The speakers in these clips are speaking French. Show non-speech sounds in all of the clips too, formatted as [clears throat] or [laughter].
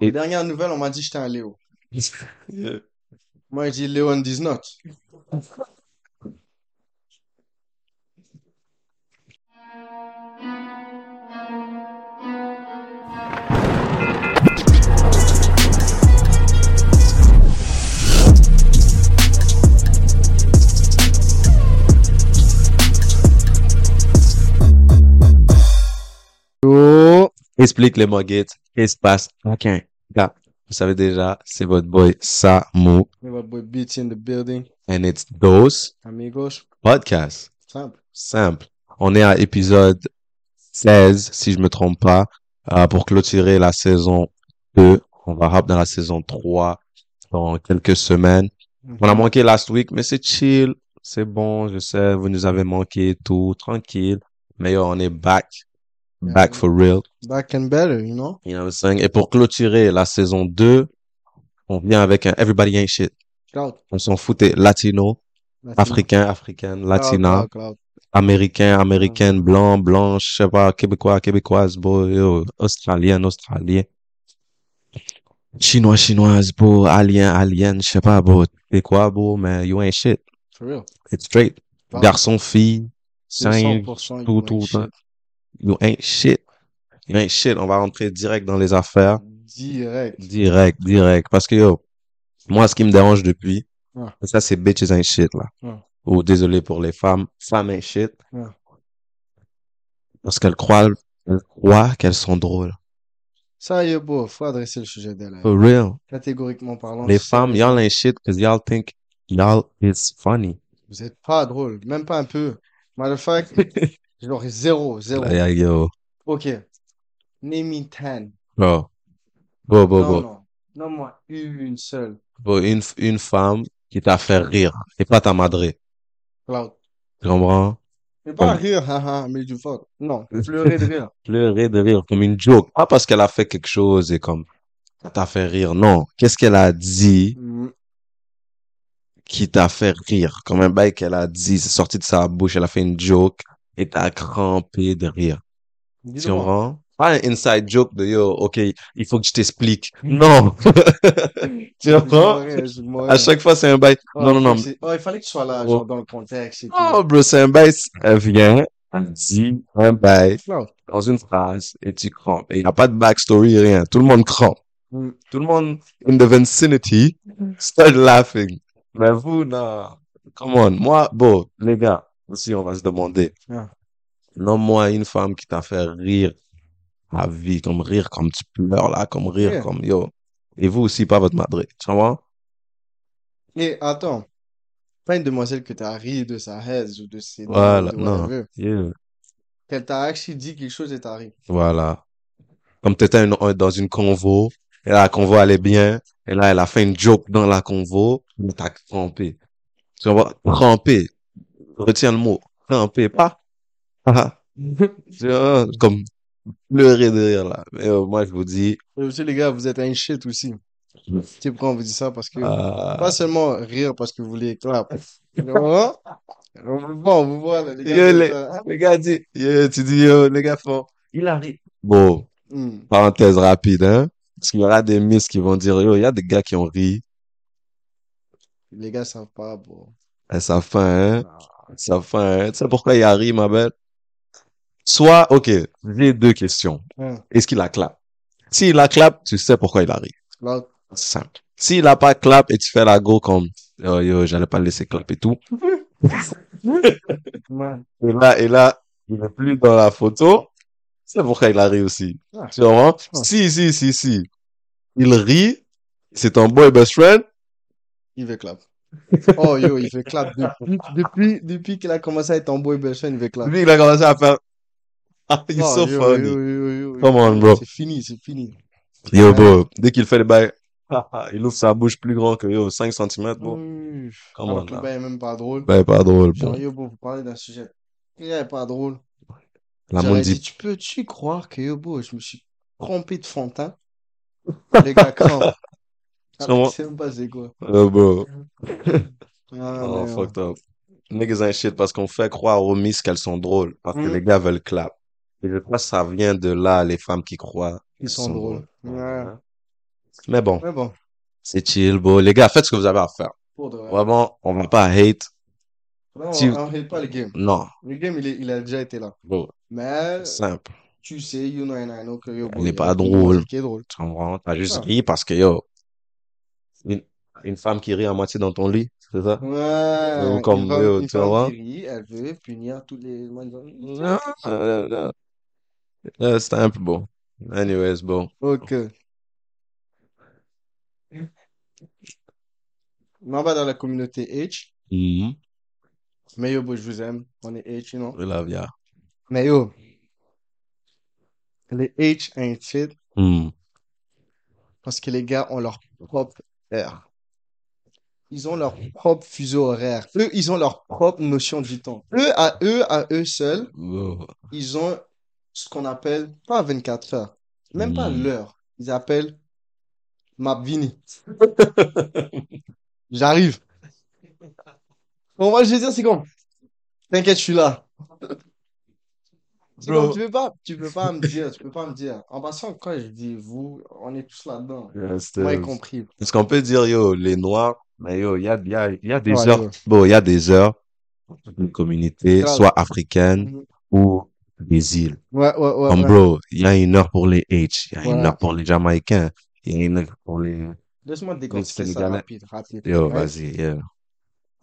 Les dernières nouvelles, on m'a dit que j'étais un Léo. Moi, je dis Léon does not. Yo. Explique les Muggets. Qu'est-ce qui se passe? Ok. Gars, vous savez déjà, c'est votre boy Samu. We have boy Beats in the building. And it's Dose Amigos. Podcast. Simple. Simple. On est à épisode 16, si je me trompe pas, euh, pour clôturer la saison 2. On va hop dans la saison 3 dans quelques semaines. On a manqué last week, mais c'est chill. C'est bon, je sais, vous nous avez manqué tout, tranquille. Mais yo, on est back. Back for real. Back and better, you know? You know what I'm saying? Et pour clôturer la saison 2, on vient avec un Everybody Ain't Shit. Cloud. On s'en foutait. Latino, Latino. africain, africaine, latina, cloud, cloud. américain, américaine, blanc, blanche, je sais pas, québécois, québécoise, beau, australien, australien. Chinois, chinoise, beau, alien, alien, je sais pas, beau, t'es quoi, beau, mais you ain't shit. For real. It's straight. Garçon, fille, singe, 100% tout, tout, tout. You ain't shit. You ain't shit. On va rentrer direct dans les affaires. Direct. Direct, direct. Parce que yo, moi, ce qui me dérange depuis, ça, c'est bitches ain't shit, là. Ou désolé pour les femmes, femmes ain't shit. Parce qu'elles croient, elles croient qu'elles sont drôles. Ça, yo, beau, faut adresser le sujet d'elle. hein. For real. Catégoriquement parlant. Les femmes, y'all ain't shit because y'all think y'all is funny. Vous êtes pas drôle. Même pas un peu. Matter of fact, [laughs] genre zéro, zéro. Ok. Name me 10. bro. Bro, bro, Non, bro. non. Moi, une seule. Bro, une, une femme qui t'a fait rire. Et pas ta madré. Cloud. Tu comprends? Mais pas Comme- rire, haha, mais du fuck. Non, pleurer de rire. [laughs] pleurer de rire comme une joke. Pas parce qu'elle a fait quelque chose et comme, ça t'a fait rire. Non. Qu'est-ce qu'elle a dit Mm. qui t'a fait rire? Comme un bail qu'elle a dit, c'est sorti de sa bouche, elle a fait une joke et t'as crampé de rire. Tu Dis-le-moi. comprends? Pas un inside joke de yo, ok, il faut que je t'explique. Non. [laughs] tu comprends? À chaque fois, c'est un bail. Oh, Non, non, non. Oh, il fallait que tu sois là, Oh. genre, dans le contexte et tout. Oh, bro, c'est un bail. Elle vient, elle dit un bail dans une phrase et tu crampes. Et il n'y a pas de backstory, rien. Tout le monde crampe. Mm. Tout le monde in the vicinity start laughing. Mais vous, non. Come on. Moi, bon, les gars, aussi, on va se demander. Ah. Nomme-moi une femme qui t'a fait rire à vie, comme rire, comme tu pleures là, comme rire, Yeah. comme yo. Et vous aussi, pas votre madré. Tu comprends? Et attends. Pas une demoiselle que t'as ri de sa haise ou de ses Voilà, de non. Yeah. Qu'elle t'a actually dit quelque chose et t'as ri. Voilà. Comme t'étais une- dans une convo, et là, la convo allait bien, et là, elle a fait une joke dans la convo, mais t'as crampé. Tu vois, crampé. Retiens le mot. Crampé, pas. Ah. [laughs] Comme pleurer de rire, là. Mais euh, moi, je vous dis, Et aussi, les gars, vous êtes un shit aussi. [laughs] Tu sais pourquoi on vous dit ça? Parce que, euh, pas seulement rire parce que vous voulez clap. On vous voit, on vous voit, là, les gars. Yo, les, euh, les gars yo, tu dis, yo, les gars font, il arrive. Bon, hmm. parenthèse rapide, hein. Parce qu'il y aura des miss qui vont dire, yo, il y a des gars qui ont ri. Les gars savent pas, bro. Elles savent pas, hein. Savent pas, hein. Tu sais pourquoi il a ri, ma belle? Soit, ok, j'ai deux questions. Hein. Est-ce qu'il a clap? S'il a clap, tu sais pourquoi il a ri. Là, C'est simple. S'il a pas clap et tu fais la go comme, yo, yo, j'allais pas le laisser clap et tout. [laughs] Et là, et là, il est plus dans la photo. C'est pourquoi il a ri aussi. Ah. Tu comprends? Ah. Si, si, si, si. Il rit. C'est ton boy best friend. Il veut clap. Oh, yo, il fait clap depuis, depuis, depuis qu'il a commencé à être en boy best friend, il veut clap. Lui, il a commencé à faire, [laughs] ah, he's Oh, so yo, funny. yo, yo, yo, yo. Come on, bro. C'est fini, c'est fini. Yo, bro, dès qu'il fait le bail, [laughs] il ouvre sa bouche plus grand que yo, 5 cm, bro. Come Alors on, le là. bail est même pas drôle. Ben, pas drôle, Genre, bon. yo, bon, vous parlez d'un sujet. Il est pas drôle. La monde dit, dit, tu peux-tu croire que, yo, beau, je me suis trompé de fond de teint? Les gars crampent. [laughs] Ah, sais même pas c'est quoi. oh, bro. [laughs] Ah, Oh, mais, fucked up. Niggas ain't shit parce qu'on fait croire aux miss qu'elles sont drôles. Parce que Mm. les gars veulent clap. Et je crois que ça vient de là, les femmes qui croient Ils sont drôles. Ouais. Mais bon, Mais bon, c'est chill, bro. Les gars, faites ce que vous avez à faire. pour de vrai. Vraiment, on va pas hate. Non, Si- on hate pas le game. Non, Le game, il, est- il a déjà été là. bro. Mais Simple. tu sais, you know and I know que yo, bro, Il est y a pas drôle. qui est drôle. Tu comprends? T'as juste Ah. ri parce que, yo, une, une femme qui rit à moitié dans ton lit, c'est ça? Ouais, Ou comme une femme, yo, une tu femme vois? qui rit, elle veut punir tous les... Non, non, non. C'est un peu bon. Anyways, bon. Ok. On va dans la communauté H. Mhm. Mais yo, je vous aime. On est H, you know? We love ya. Mais yo, les H ain't shit Mhm. parce que les gars ont leur propre Ils ont leur propre fuseau horaire. Eux, ils ont leur propre notion du temps. Eux, à eux, à eux seuls, Wow. ils ont ce qu'on appelle, pas 24 heures, même pas Hmm. l'heure. Ils appellent Mapvini. [laughs] J'arrive. Bon, moi, je veux dire, c'est comme, t'inquiète, je suis là. Bro. tu peux pas, tu peux pas me dire, tu peux pas me dire. En passant, quand je dis vous, on est tous là-dedans. Yes, Moi y yes. compris. Est-ce qu'on peut dire, yo, les Noirs, mais yo, il y a, il y a, il y a des Ouais, heures, yo. bon, il y a des heures pour toute une communauté, Grave. soit africaine Mhm. ou des îles. Ouais, ouais, ouais, Comme ouais. bro, il y a une heure pour les H, il y a une heure pour les Jamaïcains, il y a une heure pour les... Laisse-moi te décortiquer ça Sénégalais. rapide, rapide. Yo, Right? vas-y, yeah.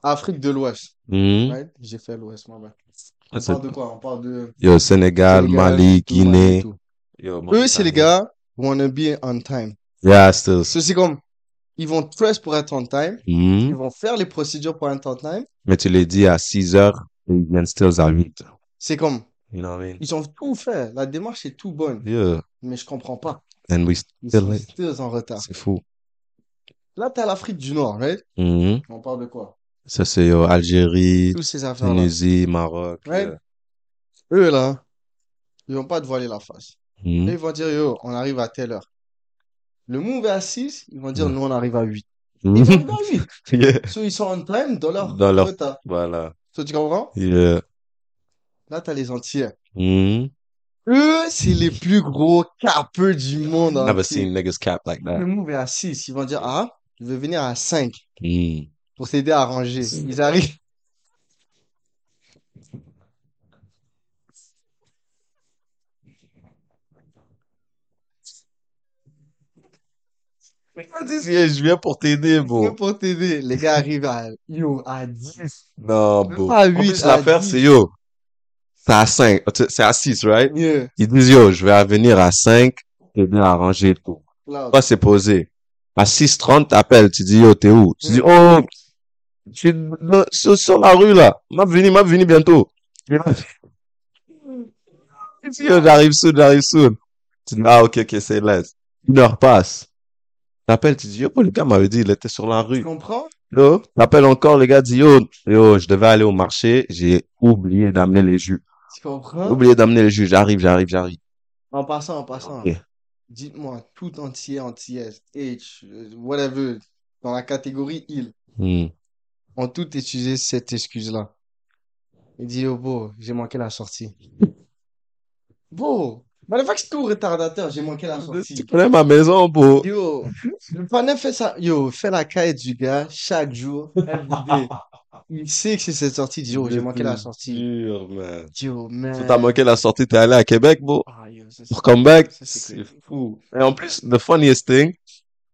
Afrique de l'Ouest. Mhm. Right? J'ai fait l'Ouest, moi. On parle de quoi? On parle de Yo, Sénégal, Sénégal, Mali, Guinée. tout. Yo, Eux, c'est les gars wanna be on time. Yeah, still. So, c'est comme, ils vont press pour être on time. Mhm. Ils vont faire les procédures pour être on time. Mais tu les dis à 6 heures, et ils viennent still à 8. C'est comme, You know what I mean? ils ont tout fait. La démarche est tout bonne. Yeah. Mais je comprends pas. And we Ils still sont still en retard. C'est fou. Là, t'as l'Afrique du Nord, right? Mhm. On parle de quoi? Ça, c'est yo, Algérie. Tunisie, Maroc. Ouais. yeah. Eux, là, ils vont pas te voiler la face. Mhm. Eux, ils vont dire, yo, on arrive à telle heure. Le move est à 6, ils vont dire, Ouais. nous, on arrive à 8. Ils vont arriver à 8. Yeah. So, ils sont on time dans leur Dans leur- retard. Voilà. So, tu comprends? Yeah. Là, t'as les Antillais. Mhm. Eux, c'est les plus gros capeux du monde Never entier. seen niggas cap like that. Le move est à 6. Ils vont dire, ah, je vais venir à 5 Mhm. Pour t'aider à ranger. Ils arrivent. Je viens pour t'aider, bro. Pour t'aider. Les gars arrivent à, yo, à 10. Non, bro. pas à En huit, plus, à l'affaire, dix. c'est yo. C'est à 5. C'est à 6, right? Yeah. Ils disent yo, je vais venir à 5, t'aider à ranger tout. Toi, c'est posé. À 6h30, t'appelles, tu dis, yo, t'es où? Tu dis, oh, je suis sur, la rue, là. M'a venu, m'a venu bientôt. Tu yo, j'arrive soon, j'arrive soon. Tu dis, ah, ok, ok, c'est laisse. Une heure passe. T'appelles, tu dis, yo, le gars m'avait dit, il était sur la tu rue. comprends? Yo, t'appelles encore, le gars dit, yo, yo, je devais aller au marché, j'ai oublié d'amener les jus. Tu comprends? Oublié d'amener les jus, j'arrive, j'arrive, j'arrive. En passant, en passant. Dites-moi, tout entier, antillaise, H, euh, whatever, dans la catégorie il, Hmm. Ont tout utilisé cette excuse-là. Il dit, oh, beau, j'ai manqué la sortie. Beau, c'est tout retardateur, j'ai manqué la Tu sortie. connais ma maison, bro. Yo, le panel fait ça, yo, fait la caille du gars chaque jour. [laughs] Il sait que c'est cette sortie, dit, yo, j'ai manqué la sortie. Dur, man. Yo, man. Tu t'as manqué la sortie, t'es allé à Québec, bro. Ah, yo, ça, c'est- Pour comeback, c'est fou. Et en plus, the funniest thing,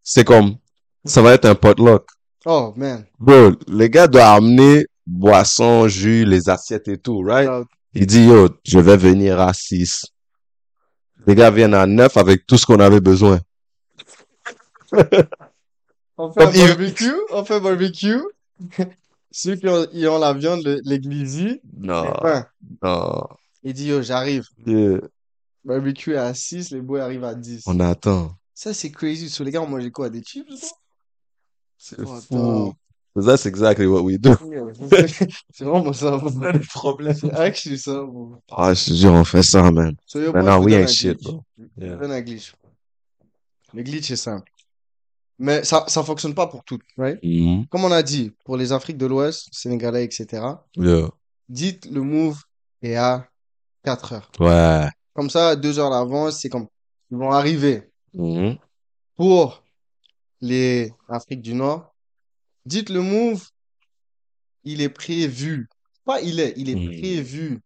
c'est comme, ça va être un potluck. Oh, man. Bro, les gars doivent amener boissons, jus, les assiettes et tout, right? Il dit, yo, je vais venir à 6. Les gars viennent à 9 avec tout ce qu'on avait besoin. [laughs] On fait un barbecue, on fait barbecue. Ceux qui ont, ils ont la viande, glisis, Non, non. Il dit, yo, j'arrive. Yeah. Barbecue est à 6, les boys arrivent à 10. On attend. Ça, c'est crazy. Sur les gars, on mangeait quoi? Des chips? C'est fou. That's exactly what we do. [laughs] [laughs] C'est vraiment ça. a des problèmes. C'est actually ça, bro. Ah, je te jure, on fait ça, man. So, yo, vous we ain't shit, glitch. bro. Je Yeah. donne un glitch. Le glitch est simple. Mais ça, ça fonctionne pas pour toutes, right? Mhm. Comme on a dit, pour les Afriques de l'Ouest, Sénégalais, etc., Yeah. dites le move est à 4 heures. Ouais. Comme ça, deux heures d'avance, c'est comme, ils vont arriver Mhm. pour les Afrique du Nord, dites le move, il est prévu. Pas il est, il est Hmm. prévu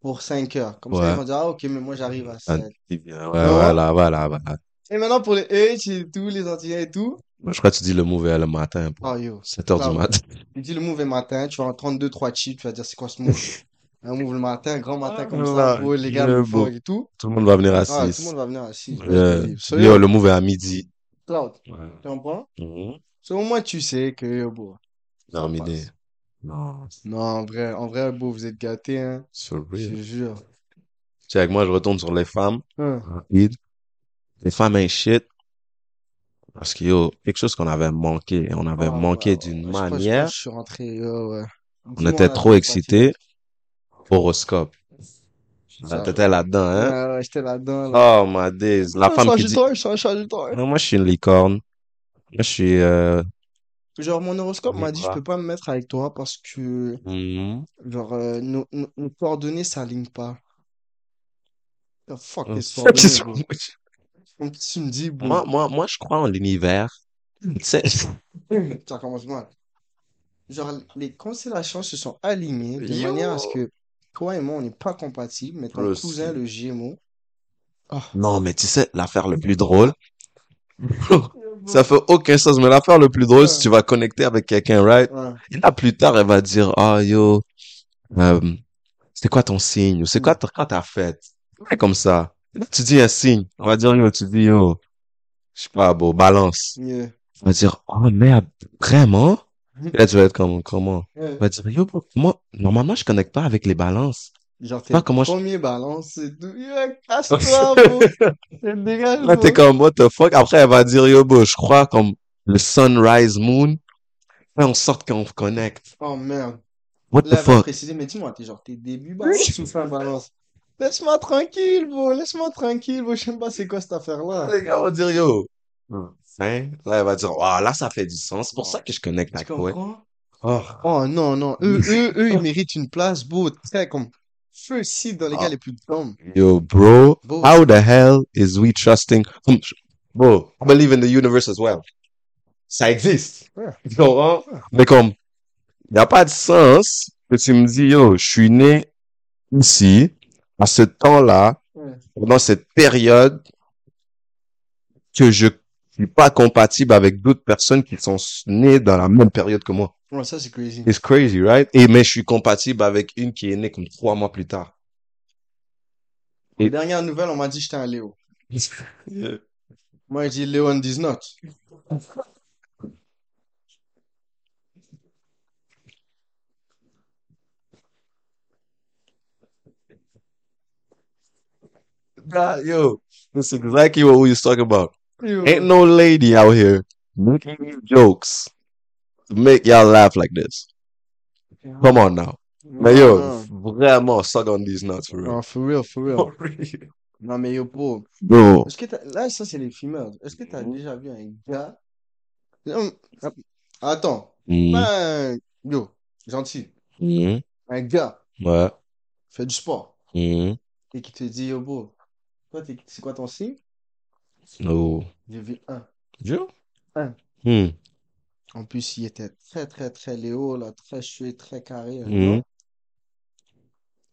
pour 5 heures. Comme ça, Ouais. ils vont dire, ah, ok, mais moi, j'arrive à Ah, 7. Ouais, Non? voilà, voilà, voilà. Et maintenant, pour les H et tout, les Antillais et tout, Moi, je crois que tu dis le move est le matin, ah, yo. 7 heures du matin. tu dis le move est matin, tu vas en 32, 3 chips, tu vas dire, c'est quoi ce move? [laughs] Un move le matin, grand matin comme ça, pour les gars le et tout. Tout le monde va venir à Ah, tout le 6. monde va venir à 6. Euh, So, yo, le move est à midi. Cloud, Ouais. tu comprends? Mhm. So, au moins, tu sais que, beau, ça Non. Non, Non, en vrai, en vrai, beau, vous êtes gâtés, hein. sur Je te jure. Check, moi, je retourne sur les femmes. Hein. Rapide. Les femmes ain't shit. Parce que, yo, quelque chose qu'on avait manqué. On avait Ah, manqué ouais, d'une ouais. Je crois- je crois manière. que je suis rentré, ouais. On était trop excités. Horoscope. Ça- T'étais là-dedans, hein? Ouais, ouais, j'étais là-dedans, là. Oh, my days. La Ah, femme qui dit, je suis un Sagittaire. non, moi, je suis une licorne. Moi, je suis, euh, Genre, mon horoscope m'a dit, je peux pas me mettre avec toi parce que, mhm. genre, euh, nos, nos, nos coordonnées s'alignent pas. The fuck, Oh, [laughs] fuck coordonnées, with you? Comme tu me dis, bro. Moi, moi, moi, je crois en l'univers. Tu sais, [laughs] Ça commence mal. Genre, les constellations se sont alignées de Yo. manière à ce que toi et moi, on n'est pas compatibles, mais ton Je cousin, le Gémeaux, ah, non, mais tu sais, l'affaire le plus drôle, [laughs] ça fait aucun sens, mais l'affaire le plus drôle, si tu vas connecter avec quelqu'un, right? ouais. Et là, plus tard, elle va dire, ah, yo, euh, c'est quoi ton signe? Ou c'est quoi ta- quand t'as fait? Ouais, comme ça. Là, tu dis un signe. On va dire, yo, tu dis, yo, je sais pas, bon, balance. Yeah. On va dire, oh merde, vraiment? Et là, tu vas être comme, comment? Ouais. Va dire, yo, bro, moi, normalement, je connecte pas avec les balances. Genre, t'es comment je- premier balance, [laughs] c'est tout. Yeah, casse-toi, bro. Dégage, Là, t'es comme, what the fuck? Après, elle va dire, yo, bro, je crois comme le sunrise moon. Fait en sorte qu'on connecte. Oh, merde. What Là, the elle va fuck? préciser, mais dis-moi, t'es genre, t'es début balance ou fin balance? Laisse-moi tranquille, bro. Laisse-moi tranquille, bro. Je sais pas c'est quoi cette affaire-là. Les gars vont dire, yo. Hein? Là, elle va dire, ah, là, ça fait du sens. C'est pour ça que je connecte avec toi. comprends? Oh. Oh non, non. Eux, [laughs] eux, eux, ils méritent une place, beau, très comme feu site dans les Ah. gars les plus dumb. Yo, bro, Bro. how the hell is we trusting? Je- Bro, I believe in the universe as well. Ça existe. Ouais. Tu comprends? Mais comme, il n'y a pas de sens que tu me dis, yo, je suis né ici, à ce temps-là, pendant cette période, que je suis pas compatible avec d'autres personnes qui sont nées dans la même période que moi. Ouais, ça, c'est crazy. It's crazy, right? Et, mais je suis compatible avec une qui est née comme trois mois plus tard. Les dernières nouvelles, on m'a dit que j'étais un Léo. Moi, je dis Léon 19. Nah, yo, that's exactly what we was talking about. Ain't no lady out here making these jokes to make y'all laugh like this. Come on now. Mais yo, Non, vraiment, suck on these nuts for real. non, for real, for real. [laughs] For real. Non, mais yo, bro. Bro, Est-ce que. Là, ça, c'est les fumeurs. Est-ce que t'as déjà vu un gars... Attends. Pas un- Yo, gentil. Mhm. Un gars Ouais. fait du sport Mhm. et qui te dit, yo, bro, toi, c'est quoi ton signe? Oh. J'ai vu un. Joe? Un. Hmm. En plus, il était très, très, très Léo, là, très chouette, très carré. Mhm. gars.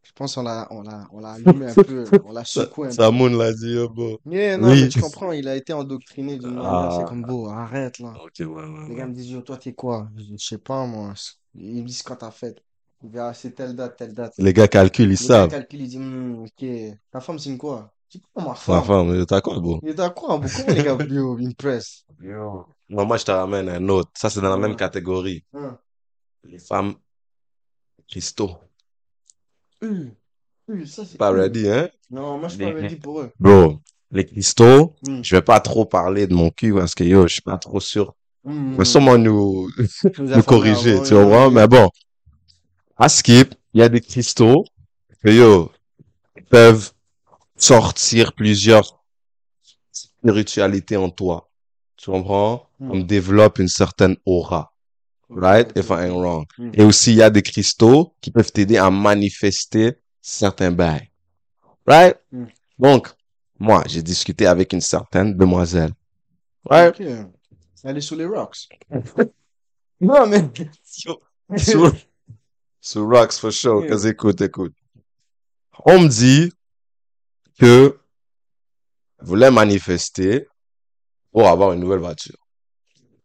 Je pense qu'on l'a, on l'a, on l'a allumé un peu, [laughs] on l'a secoué un peu. Samoun l'a dit, yo, bro. Yeah, non, Oui. tu comprends, il a été endoctriné d'une manière, Ah. c'est comme, beau, arrête, là. Ok, ouais, ouais, Les gars me disent, yo, toi, t'es quoi? Je dis, je sais pas, moi. Ils me disent quand t'as fait. Il dit, ah, c'est telle date, telle date. Les gars calculent, ils Le gars savent. calcule, il dit, Hmm, ok. Ta femme signe quoi? Dis, comment ma Ma femme? femme, t'as quoi, bro? Il est d'accord, hein, comment les gars, yo, une presse? Yo. Non, moi, je te ramène un autre. Ça, c'est dans la même catégorie. Hein. Les femmes Christo. Ça, c'est Pas ready, hein? Non, moi, je suis pas ready pour eux. Bro, les Christo, Hmm. je vais pas trop parler de mon cul parce que yo, je suis pas trop sûr. Hmm. Il va sûrement nous, Nous corriger, tu vois. Mais bon, à Skip, il y a des cristaux que yo, peuvent sortir plusieurs spiritualités en toi. Tu comprends? Hmm. On développe une certaine aura. Right? If I ain't wrong. Hmm. Et aussi, il y a des cristaux qui peuvent t'aider à manifester certains bails. Right? Hmm. Donc, moi, j'ai discuté avec une certaine demoiselle. Right? Ok. Elle est sous les rocks. [laughs] Non, mais. [laughs] Sur, sur Rocks for sure. Yeah. Écoute, écoute. On me dit que voulait manifester pour avoir une nouvelle voiture.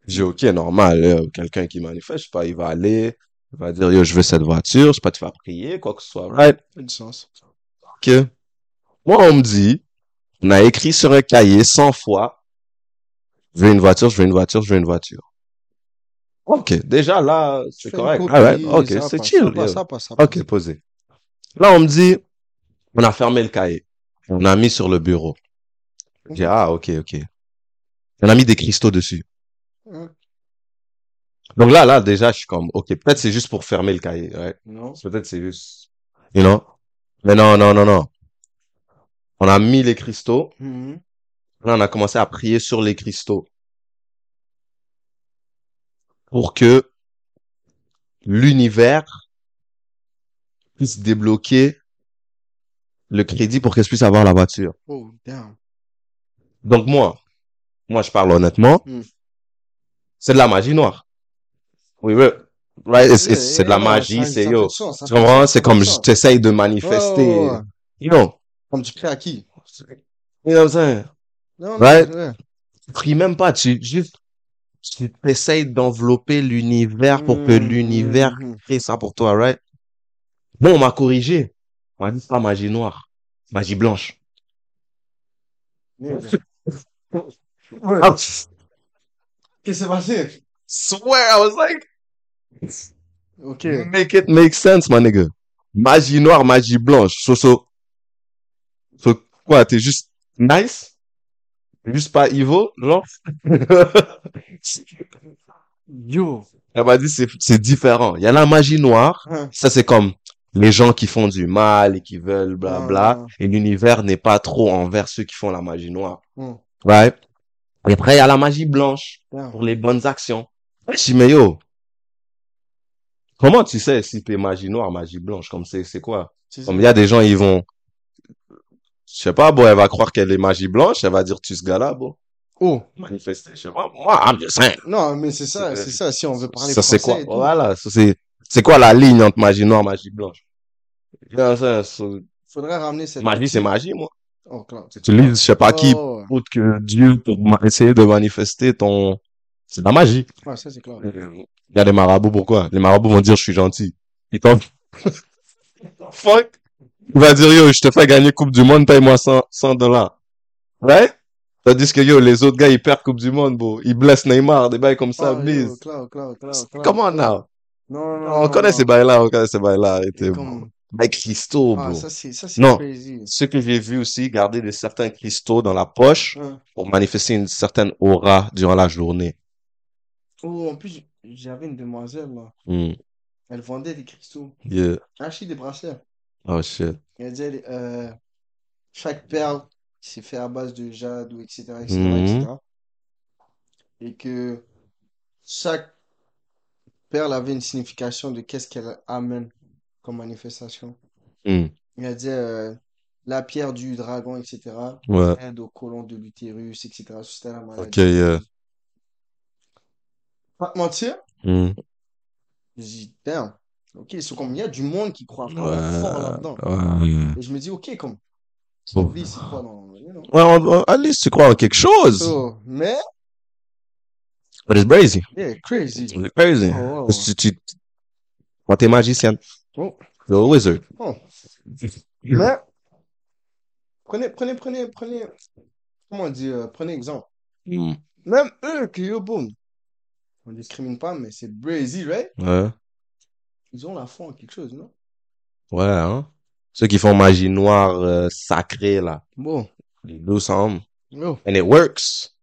J'ai ok, normal, euh, quelqu'un qui manifeste, je sais pas, il va aller, il va dire, yo, je veux cette voiture, je sais pas, tu vas prier, quoi que ce soit, right? Du sens. Ok. Moi, on me dit, on a écrit sur un cahier 100 fois, je veux une voiture, je veux une voiture, je veux une voiture. Ok, déjà là, c'est une correct. copie, ok, c'est chill. Ça ça ça. Ok, posé. Là, on me dit, on a fermé le cahier. On a mis sur le bureau. J'ai ah, ok, ok. On a mis des cristaux dessus. Donc là, là, déjà, je suis comme, ok, peut-être c'est juste pour fermer le cahier, ouais. Non. Peut-être c'est juste, you know. Mais non, non, non, non. On a mis les cristaux. Mhm. Là, on a commencé à prier sur les cristaux. Pour que l'univers puisse débloquer le crédit pour qu'elle puisse avoir la voiture. Oh, damn. Donc moi, moi je parle honnêtement, Hmm. c'est de la magie noire. Oui, oui. Right? C'est de la magie, c'est yo. Tu comprends? C'est comme du je sens. t'essaye de manifester. Ouais, ouais. You know? Comme tu pries à qui? You know what I'm saying? Non, Right? Tu pries même pas, tu juste, tu essayes d'envelopper l'univers pour que Mhm, l'univers mhm. crée ça pour toi, right? Bon, on m'a corrigé. On m'a dit c'est pas magie noire, magie blanche. Ah, Qu'est-ce qui s'est passé? swear, I was like, Ok. make it make sense, my nigga. Magie noire, magie blanche. So, so, so, quoi, t'es juste nice? T'es juste pas evil, genre? [laughs] Yo. Elle m'a dit c'est, c'est différent. Il y a la magie noire. Hein. Ça, c'est comme les gens qui font du mal et qui veulent blabla. Ah. Et l'univers n'est pas trop envers ceux qui font la magie noire. Hmm. Ouais. Et après, il y a la magie blanche pour les bonnes actions. Je dis, mais yo, comment tu sais si t'es magie noire, magie blanche? Comme c'est, c'est quoi? Comme il y a des gens, ils vont, je sais pas, bon, elle va croire qu'elle est magie blanche, elle va dire, tu ce gars-là, bon, Oh. manifester, je sais pas, moi, I'm just saying. Non, mais c'est ça, C'est- ça. Si on veut parler Ça, c'est français quoi? Voilà, ça, c'est, c'est quoi la ligne entre magie noire, magie blanche? Faudrait ramener cette. magie, c'est magie, moi. Oh. Tu lis, je sais pas qui, Oh, ouais. autre que Dieu pour essayer de manifester ton, c'est de la magie. Ouais, ça, c'est clair. Il y a des marabouts, pourquoi? Les marabouts vont dire, je suis gentil. Ils [laughs] t'en... Fuck. Il va dire, yo, je te fais gagner Coupe du Monde, paye-moi 100, 100 dollars. Right? Tandis que, yo, les autres gars, ils perdent Coupe du Monde, bro. Ils blessent Neymar, des bails comme ça, yo, bise. clair. Come on now. Non, non, On non, connaît ces bails-là, on connaît ces bails-là. Arrêtez. Comme- Bails cristaux, Ah, bro. ça, c'est, Non. crazy. Ce que j'ai vu aussi, garder des certains cristaux dans la poche pour manifester une certaine aura durant la journée. Oh, en plus, j'avais une demoiselle, là. Hmm. Elle vendait des cristaux. Yeah. Elle achetait des bracelets. Oh shit. Elle disait, euh, chaque perle, c'est fait à base de jade ou etc., etc., etc. Et que chaque perle avait une signification de qu'est-ce qu'elle amène comme manifestation. Hmm. Et elle disait, euh, la pierre du dragon, etc., Ouais. aide aux colons de l'utérus, etc. C'était la maladie. Ok, yeah. Pas te mentir, Hmm. je dis, damn, ok, c'est comme, il y a du monde qui croit vraiment Ouais. fort là-dedans. Ouais. Et je me dis, ok, comme, Bon. lui, c'est quoi dans, you know. Ouais, on- on- least tu crois en quelque chose. So, mais, But it's crazy. yeah, crazy. It's crazy. Oh, que tu, quand t'es magicienne, oh. you're a wizard. Oh. [clears throat] Mais, prenez, prenez, prenez, prenez, comment on dit, euh, prenez exemple. Hmm. Même eux, qui, yo, boom, on discrimine pas, mais c'est Brazy, right? Ouais. Ils ont la foi en quelque chose, non? Ouais, hein. Ceux qui font magie noire euh, sacrée, là. Bon, They do some. oh, And it works.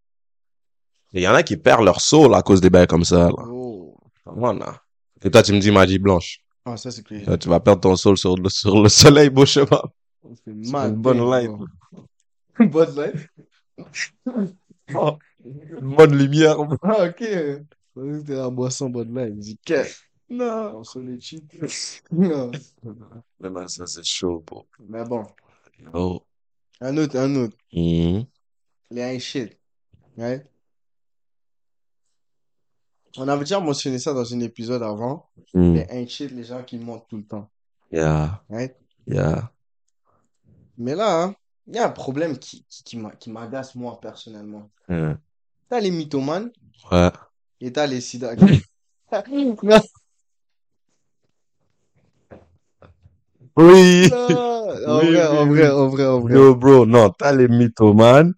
Il y en a qui perdent leur soul à cause des bails comme ça, là. oh. Et toi, tu me dis magie blanche. Ah, ça, c'est crazy. Tu vas perdre ton soul sur le, sur le soleil, beau chemin. C'est mal une bonne life. Une bonne life? [laughs] Oh, une bonne lumière. Ah, ok. C'était la boisson bonne life. Je dis, qu'est-ce? Non, on se les cheat. [laughs] Non. Mais ben, ça, c'est chaud, bro. Mais bon, Oh. un autre, un autre. Mhm. Les ain't shit. Right? On avait déjà mentionné ça dans un épisode avant. Mm. Les ain't shit, les gens qui mentent tout le temps. Yeah, Right? yeah. Mais là, hein, il y a un problème qui, qui, qui m'a- qui m'agace moi personnellement. Mm. T'as les mythomanes Ouais. et t'as les sida. [laughs] Oui. en Oui, vrai, oui, en oui. vrai, en vrai, en vrai. Yo, bro, non, t'as les mythomanes,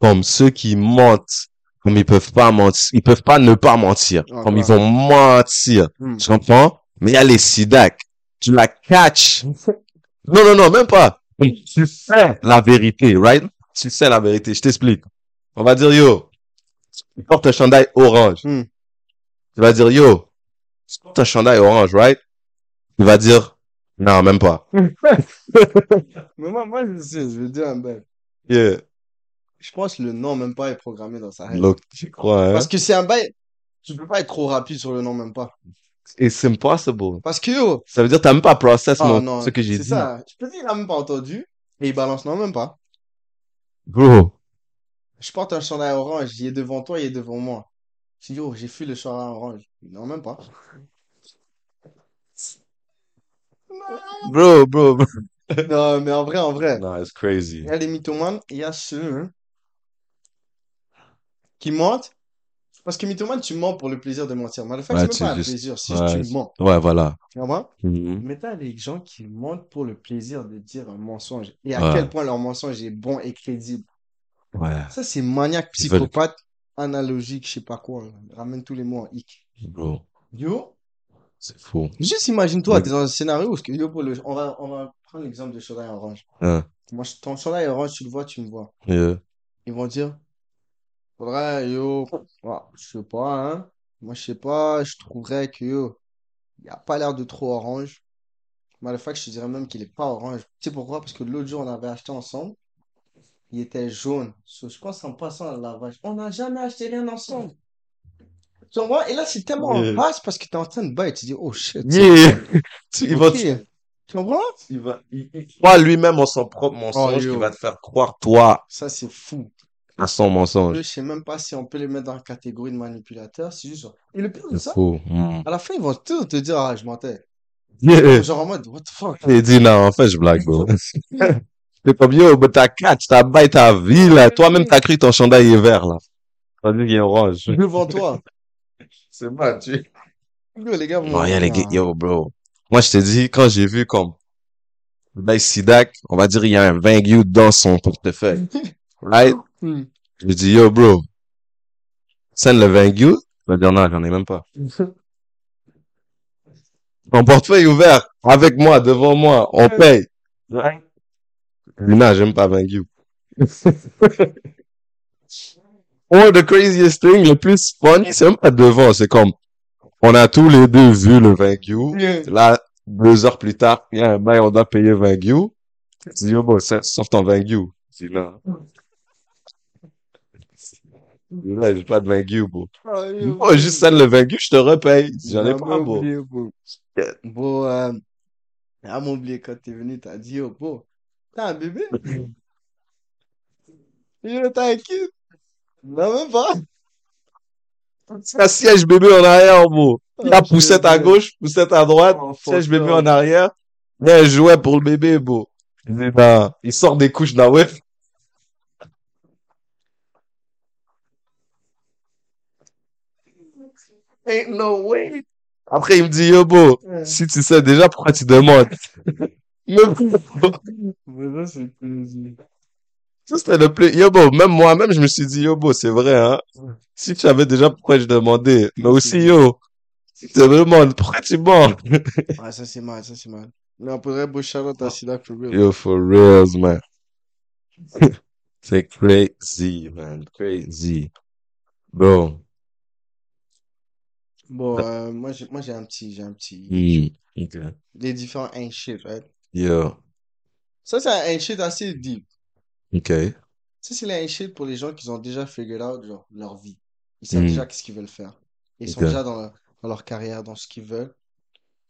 comme ceux qui mentent, comme ils peuvent pas mentir, ils peuvent pas ne pas mentir, Ah, comme ils vont mentir. Hmm. Tu comprends? Mais il y a les sidac. Tu la catch. Non, non, non, même pas. Tu sais la vérité, right? Tu sais la vérité. Je t'explique. On va dire, yo, tu portes un chandail orange. Hmm. Tu vas dire, yo, tu portes un chandail orange, right? Tu vas dire, non, même pas. [laughs] Mais moi, moi, je sais, je veux dire un bail. Yeah. Je pense que le nom même pas est programmé dans sa tête. Look, tu crois, hein? Parce que c'est un bail, tu peux pas être trop rapide sur le nom même pas. It's impossible. Parce que yo, Ça veut dire que t'as même pas process mon, non, ce que j'ai c'est dit. ça. Je peux dire, il a même pas entendu. Et il balance non même pas. Bro. Je porte un chandail orange, il est devant toi, il est devant moi. Je dis, oh, j'ai fui le chandail orange. Non, même pas. Bro, bro, bro. Non, mais en vrai, en vrai. No, it's crazy. Il y a les mythomanes, il y a ceux hein, qui mentent. Parce que mythomane, tu mens pour le plaisir de mentir. Mais le fait, Ouais, c'est même pas un juste- plaisir, c'est ouais, tu mens. Ouais, voilà. Tu comprends? Mhm. Mais t'as des gens qui mentent pour le plaisir de dire un mensonge. Et à Ouais. quel point leur mensonge est bon et crédible. Ouais, Ça, c'est maniaque, veulent- psychopathe, analogique, je sais pas quoi. Ramène tous les mots en hic. bro. Yo, C'est fou. juste imagine-toi, t'es dans un scénario où, yo, pour le, on va, on va prendre l'exemple de chandail orange. Moi, ton chandail orange, tu le vois, tu me vois. Yeah. Ils vont dire, faudrait, yo, ouais, je sais pas, hein. Moi, je sais pas, je trouverais que, yo, il a pas l'air de trop orange. Que je te dirais même qu'il est pas orange. Tu sais pourquoi? Parce que l'autre jour, on avait acheté ensemble. Il était jaune. So, je pense en passant à la lavage. On n'a jamais acheté rien ensemble. Tu vois? Et là, c'est tellement en Yeah. face parce que t'es en train de bailler. Tu dis, oh shit. Yeah. Tu- il va, Ok. Tu comprends? il va, il, il croit lui-même en son propre mensonge Oh, qui va te faire croire toi Ça, c'est fou. À son mensonge. Je sais même pas si on peut les mettre dans la catégorie de manipulateur. C'est juste. Et le pire de ça, fou. Mm. à la fin, ils vont tous te dire, ah, je mentais. [laughs] Yeah. Genre en mode, what the fuck? Il dit non, en fait, je blague, bro. C'est comme yo, but t'as catch, t'as bail ta vie, là. Toi-même, t'as cru ton chandail est vert, là. T'as dit qu'il est orange. [laughs] Devant toi. [laughs] C'est pas, tu. Yo, les gars, Bon, a les gars, mentez, yo, bro. Moi, je te dis, quand j'ai vu comme, ben, Sidak, on va dire, il y a un 20 you dans son portefeuille. Right? Hmm. Je lui dis, yo, bro. Send le 20 you. Il va dire, non, j'en ai même pas. [laughs] Mon portefeuille ouvert, avec moi, devant moi, on paye. Lui, non, j'aime pas 20 you. Or the craziest thing, le plus funny, c'est même pas devant, c'est comme, on a tous les deux vu le 20 you. Yeah. Là, deux heures plus tard, il y a un bail, on doit payer 20 you. Je dis, yo, bon, ça- sauf ton 20 you. Je dis, non. Là, j'ai pas de 20 you, bro. Ah. Moi, juste send le 20 you, je te repaye. J'en ai Ah, pas, bro. bro. Bon, euh, ah, mon oublié, quand t'es venu, t'as dit, oh, bon, t'as un bébé? Yo, t'as un kid? Non, même pas. C'est un siège bébé en arrière, bro. Il y a Ah, poussette à gauche, poussette à droite, Oh, siège bébé en arrière. Il y a un jouet pour le bébé, bro. Il sort des couches d'un ouais. Ain't no way. Après, il me dit, yo, Ouais. si tu sais déjà, pourquoi tu demandes? [laughs] Mais ça, c'est plaisir. ça, c'était le plus, yo, bro, même moi-même, je me suis dit, yo, bro, c'est vrai, hein. Si tu savais déjà pourquoi je demandais. Mais aussi, yo, si tu demandes, pourquoi tu demandes? [laughs] Ah, ça, c'est mal, ça, c'est mal. Mais on pourrait beau shout à Sidak for real. Yo, for reals, man. [laughs] C'est crazy, man. Crazy. Bro. Bon, euh, moi, j'ai, moi, j'ai un petit, j'ai un petit, Mm. Ok. les différents ain't shit, right? Yo. Ça, c'est un ain't shit assez deep. Ok. Ça, c'est les ain't shit pour les gens qui ont déjà figured out, genre, leur vie. Ils savent Mm. déjà qu'est-ce qu'ils veulent faire. Ils sont déjà dans, leur- dans leur carrière, dans ce qu'ils veulent.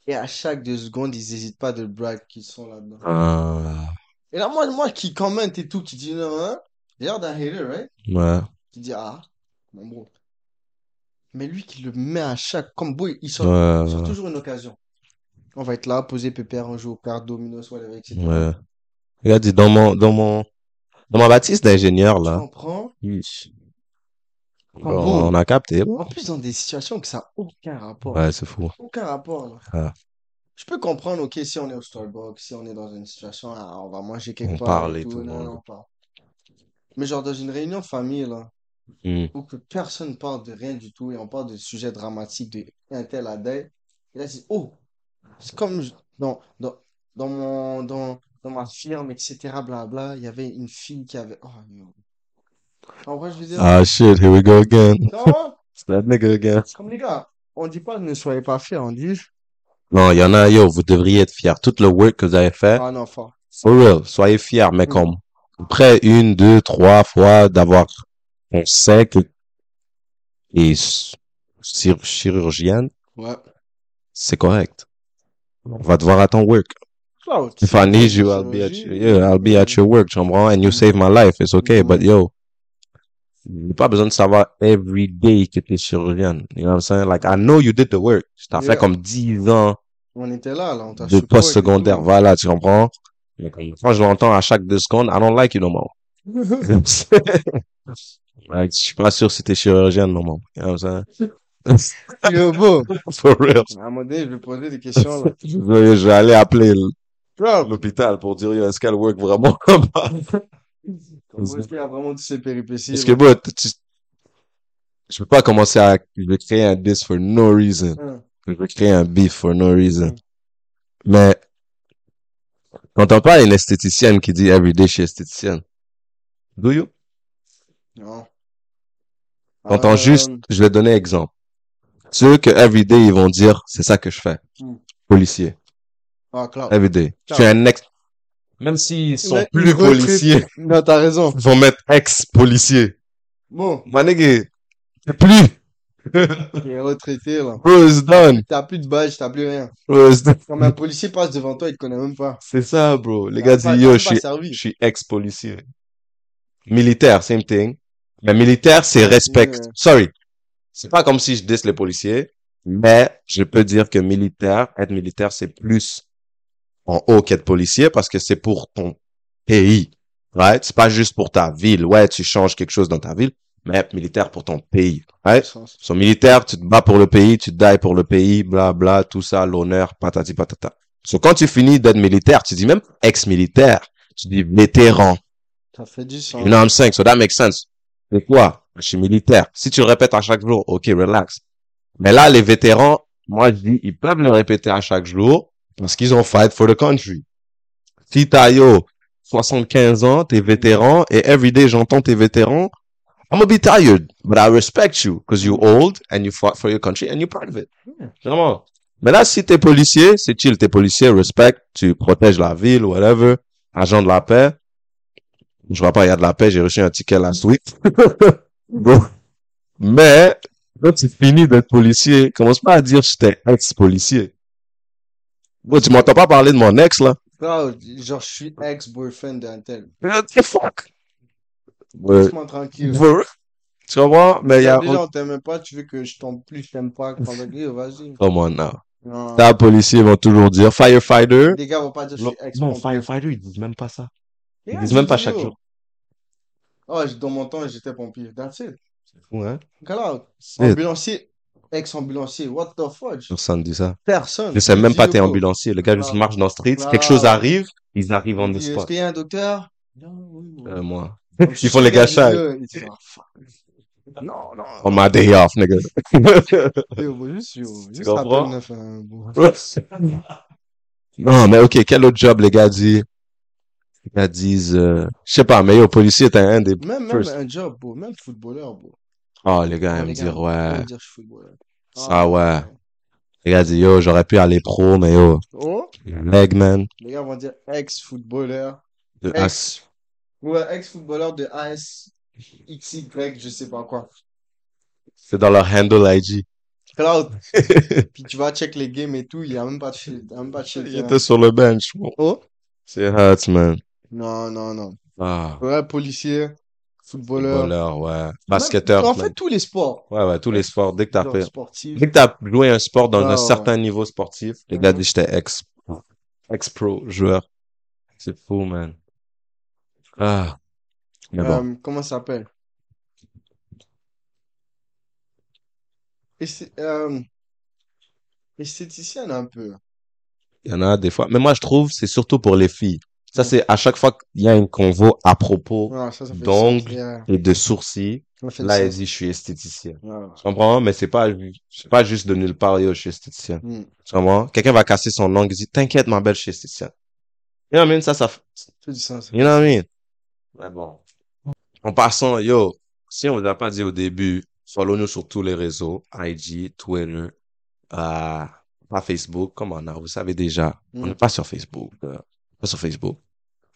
Et à chaque deux secondes, ils n'hésitent pas de brag qu'ils sont là-dedans. Ah. Et là, moi, moi qui commente et tout, qui dit non, hein, l'air d'un hater, right? Ouais. Qui dit, ah, mon bro. Mais lui qui le met à chaque, comme boy, il sort, Ouais, il sort toujours une occasion. On va être là, poser pépère, on joue aux cartes, dominos, whatever, etc. ouais. Dit, dans mon, dans mon, dans ma bâtisse d'ingénieur, là, comprends? Yeesh. En on, gros. on a capté. En plus, dans des situations que ça n'a aucun rapport. Ouais, c'est fou. Aucun rapport, là. Ah. Je peux comprendre, ok, si on est au Starbucks, si on est dans une situation, ah, on va manger quelque On part, parle et tout, tout, non, ouais. non, on parle. Mais genre dans une réunion de famille, là, Hmm. où que personne parle de rien du tout et on parle de sujets dramatiques de un tel à tel, et là, c'est, oh, c'est comme dans, dans, dans mon, dans, dans ma firme, etc., blabla, il y avait une fille qui avait, oh, non. En vrai, je veux dire, Ah, shit, here we go again. non, It's that nigga again. comme les gars, on dit pas ne soyez pas fiers, on dit, Non, il y en a, yo, vous devriez être fiers. Tout le work que vous avez fait, ah non, fort. for real, soyez fiers, mais Mm. comme, après une, deux, trois fois d'avoir un sec et s- chir- chirurgienne, Ouais. c'est correct. On va te voir à ton work. Cloud. If I need you, I'll be at you. Yeah, I'll be at your work, tu comprends? And you save my life, it's okay. But yo, j'ai pas besoin de savoir every day que t'es chirurgienne. You know what I'm saying? Like, I know you did the work. T'as Yeah. fait comme 10 ans On était là, là, on t'a de post-secondaire. tout. Voilà, tu comprends? Mais quand je l'entends à chaque deux secondes, I don't like you no more. [laughs] [laughs] like, je suis pas sûr si t'es chirurgienne no more. You [laughs] know what I'm saying? Yo, beau. [laughs] For real. À un moment donné, je vais poser des questions, là. [laughs] Je vais, je vais aller appeler l'hôpital pour dire, est-ce qu'elle work vraiment là-bas? est-ce qu'il y a vraiment toutes ces péripéties, Parce que, tu- tu- je peux pas commencer à, je vais créer un diss for no reason. Hein. Je vais créer un beef for no reason. Mm. Mais, t'entends pas une esthéticienne qui dit everyday je suis esthéticienne. Do you? Non. T'entends Euh, juste, je vais donner exemple. Ceux que everyday ils vont dire, c'est ça que je fais. Mm. Policier. Ah, Cloud. Everyday. Je suis un ex, même s'ils sont Mais plus policiers, Non, t'as raison. ils vont mettre ex-policier. Bon, nigga, c'est plus. [laughs] il est retraité, là. Bro, it's done. T'as plus de badge, t'as plus rien. Bro, it's done. Quand un policier passe devant toi, il te connaît même pas. C'est ça, bro. Les gars disent, yo, je suis ex-policier. Militaire, same thing. Mais militaire, c'est respect. Sorry. C'est pas comme si je diss les policiers, mais je peux dire que militaire, être militaire, c'est plus en haut qu'être policier parce que c'est pour ton pays. Right? C'est pas juste pour ta ville. Ouais, tu changes quelque chose dans ta ville, mais être militaire pour ton pays. Right? Son militaire, tu te bats pour le pays, tu die pour le pays, bla bla, tout ça, l'honneur, patati patata. So, quand tu finis d'être militaire, tu dis même ex-militaire, tu dis vétéran. Ça fait du sens. You know what I'm saying? So that makes sense. C'est quoi? Je suis militaire. Si tu le répètes à chaque jour, ok, relax. Mais là, les vétérans, moi, je dis, ils peuvent le répéter à chaque jour parce qu'ils ont fight for the country. Si t'as, yo, 75 ans, t'es vétéran, et everyday j'entends t'es vétéran, I'm gonna be tired, but I respect you because you're old and you fought for your country and you're proud of it. Vraiment. Mais là, si t'es policier, c'est chill, t'es policier, respect, tu protèges la ville, whatever, agent de la paix. Je vois pas, il y a de la paix, j'ai reçu un ticket last week. [laughs] Bon. Mais, quand tu finis d'être policier, commence pas à dire j'étais ex-policier. Bon, tu m'entends pas parler de mon ex, là? Cloud, genre, je suis ex-boyfriend d'un tel. What the fuck? Ouais. Laisse-moi tranquille. Tu comprends? Mais il y a, Déjà, on t'aime pas, tu veux que je tombe plus, je t'aime pas. Quand on dit, vas-y. come on now. Non. Ta policier vont toujours dire firefighter. Les gars vont pas dire je Non, suis ex non, firefighter, ils disent même pas ça. Ils disent même pas chaque jour. Oh, dans mon temps, j'étais pompier. That's it. C'est fou, hein? Ambulancier. Ex-ambulancier. What the fudge? Personne dit ça. Personne. Je sais même pas t'es ambulancier. Le gars juste Ah. marche dans le street. Quelque chose arrive, ils arrivent the dit, Est-ce spot. qu'il y a un docteur? Non, oui, oui. Euh, moi. Je [laughs] Ils font les gâchages. dit, ah, fuck. Non, non. On my day off, nigga. Yo, moi, juste, yo, juste comprends? hein, bon. [laughs] non, mais ok, quel autre job les gars disent? Gars disent, euh, je sais pas, mais yo, policier, t'es un des... Même, même First. un job, bro. Même footballeur, bro. Oh, les gars, ils me gars, dire, ouais. dire je suis footballeur. Ça, ouais. Les gars disent, yo, j'aurais pu aller pro, mais yo, Oh, leg, man. les gars vont dire ex-footballeur. De Ex. Ouais, ex-footballeur de AS XY, je sais pas quoi. C'est dans leur handle IG. Cloud. [laughs] Puis tu vas check les games et tout, il y a même pas de. Il y a même pas de shit. Il était sur le bench. bon. Oh? C'est hurt, man. Non, non, non. Ah. Ouais, policier. footballeur. Footballeur, ouais. Basketteur. En fait, tous les sports. Ouais, ouais, tous les sports. Dès que t'as fait, sportif. dès que t'as joué un sport dans un ouais, certain niveau sportif, les gars Mhm. j'étais ex, ex-pro joueur. C'est fou, man. Ah. Mais bon. Euh, comment ça s'appelle? Euh, esthéticienne un peu. Il y en a des fois. Mais moi, je trouve, c'est surtout pour les filles. Ça, c'est à chaque fois qu'il y a une convo à propos fait d'ongles. Yeah, et de sourcils. Là, elle dit, je suis esthéticienne. Ouais. Tu comprends? Mais c'est pas, c'est pas juste de nulle part, yo, je suis esthéticienne. Hmm. Tu comprends? Quelqu'un va casser son ongle, il dit, t'inquiète, ma belle, je suis esthéticienne. You know what I mean? Ça, ça, Ça fait du sens. you know what I mean? Mais bon. En passant, yo, si on vous a pas dit au début, follow-nous sur tous les réseaux, IG, Twitter, euh, pas Facebook, comme on a, vous savez déjà. On n'est pas sur Facebook, euh, pas sur Facebook.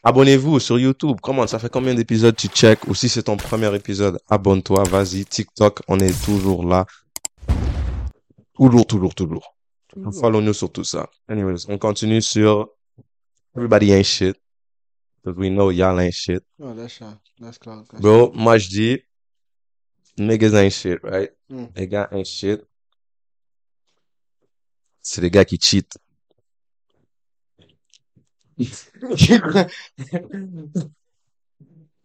Abonnez-vous sur YouTube. Comment ça fait combien d'épisodes tu check? Ou si c'est ton premier épisode, abonne-toi, vas-y. TikTok, on est toujours là. Toujours, toujours, toujours. Toujours. Follow-nous sur tout ça. Anyways, on continue sur Everybody ain't shit. Because we know y'all ain't shit. Oh, that's, that's cloud. That's Bro, moi je dis, niggas ain't shit, right? Mm. Les gars ain't shit. C'est les gars qui cheat.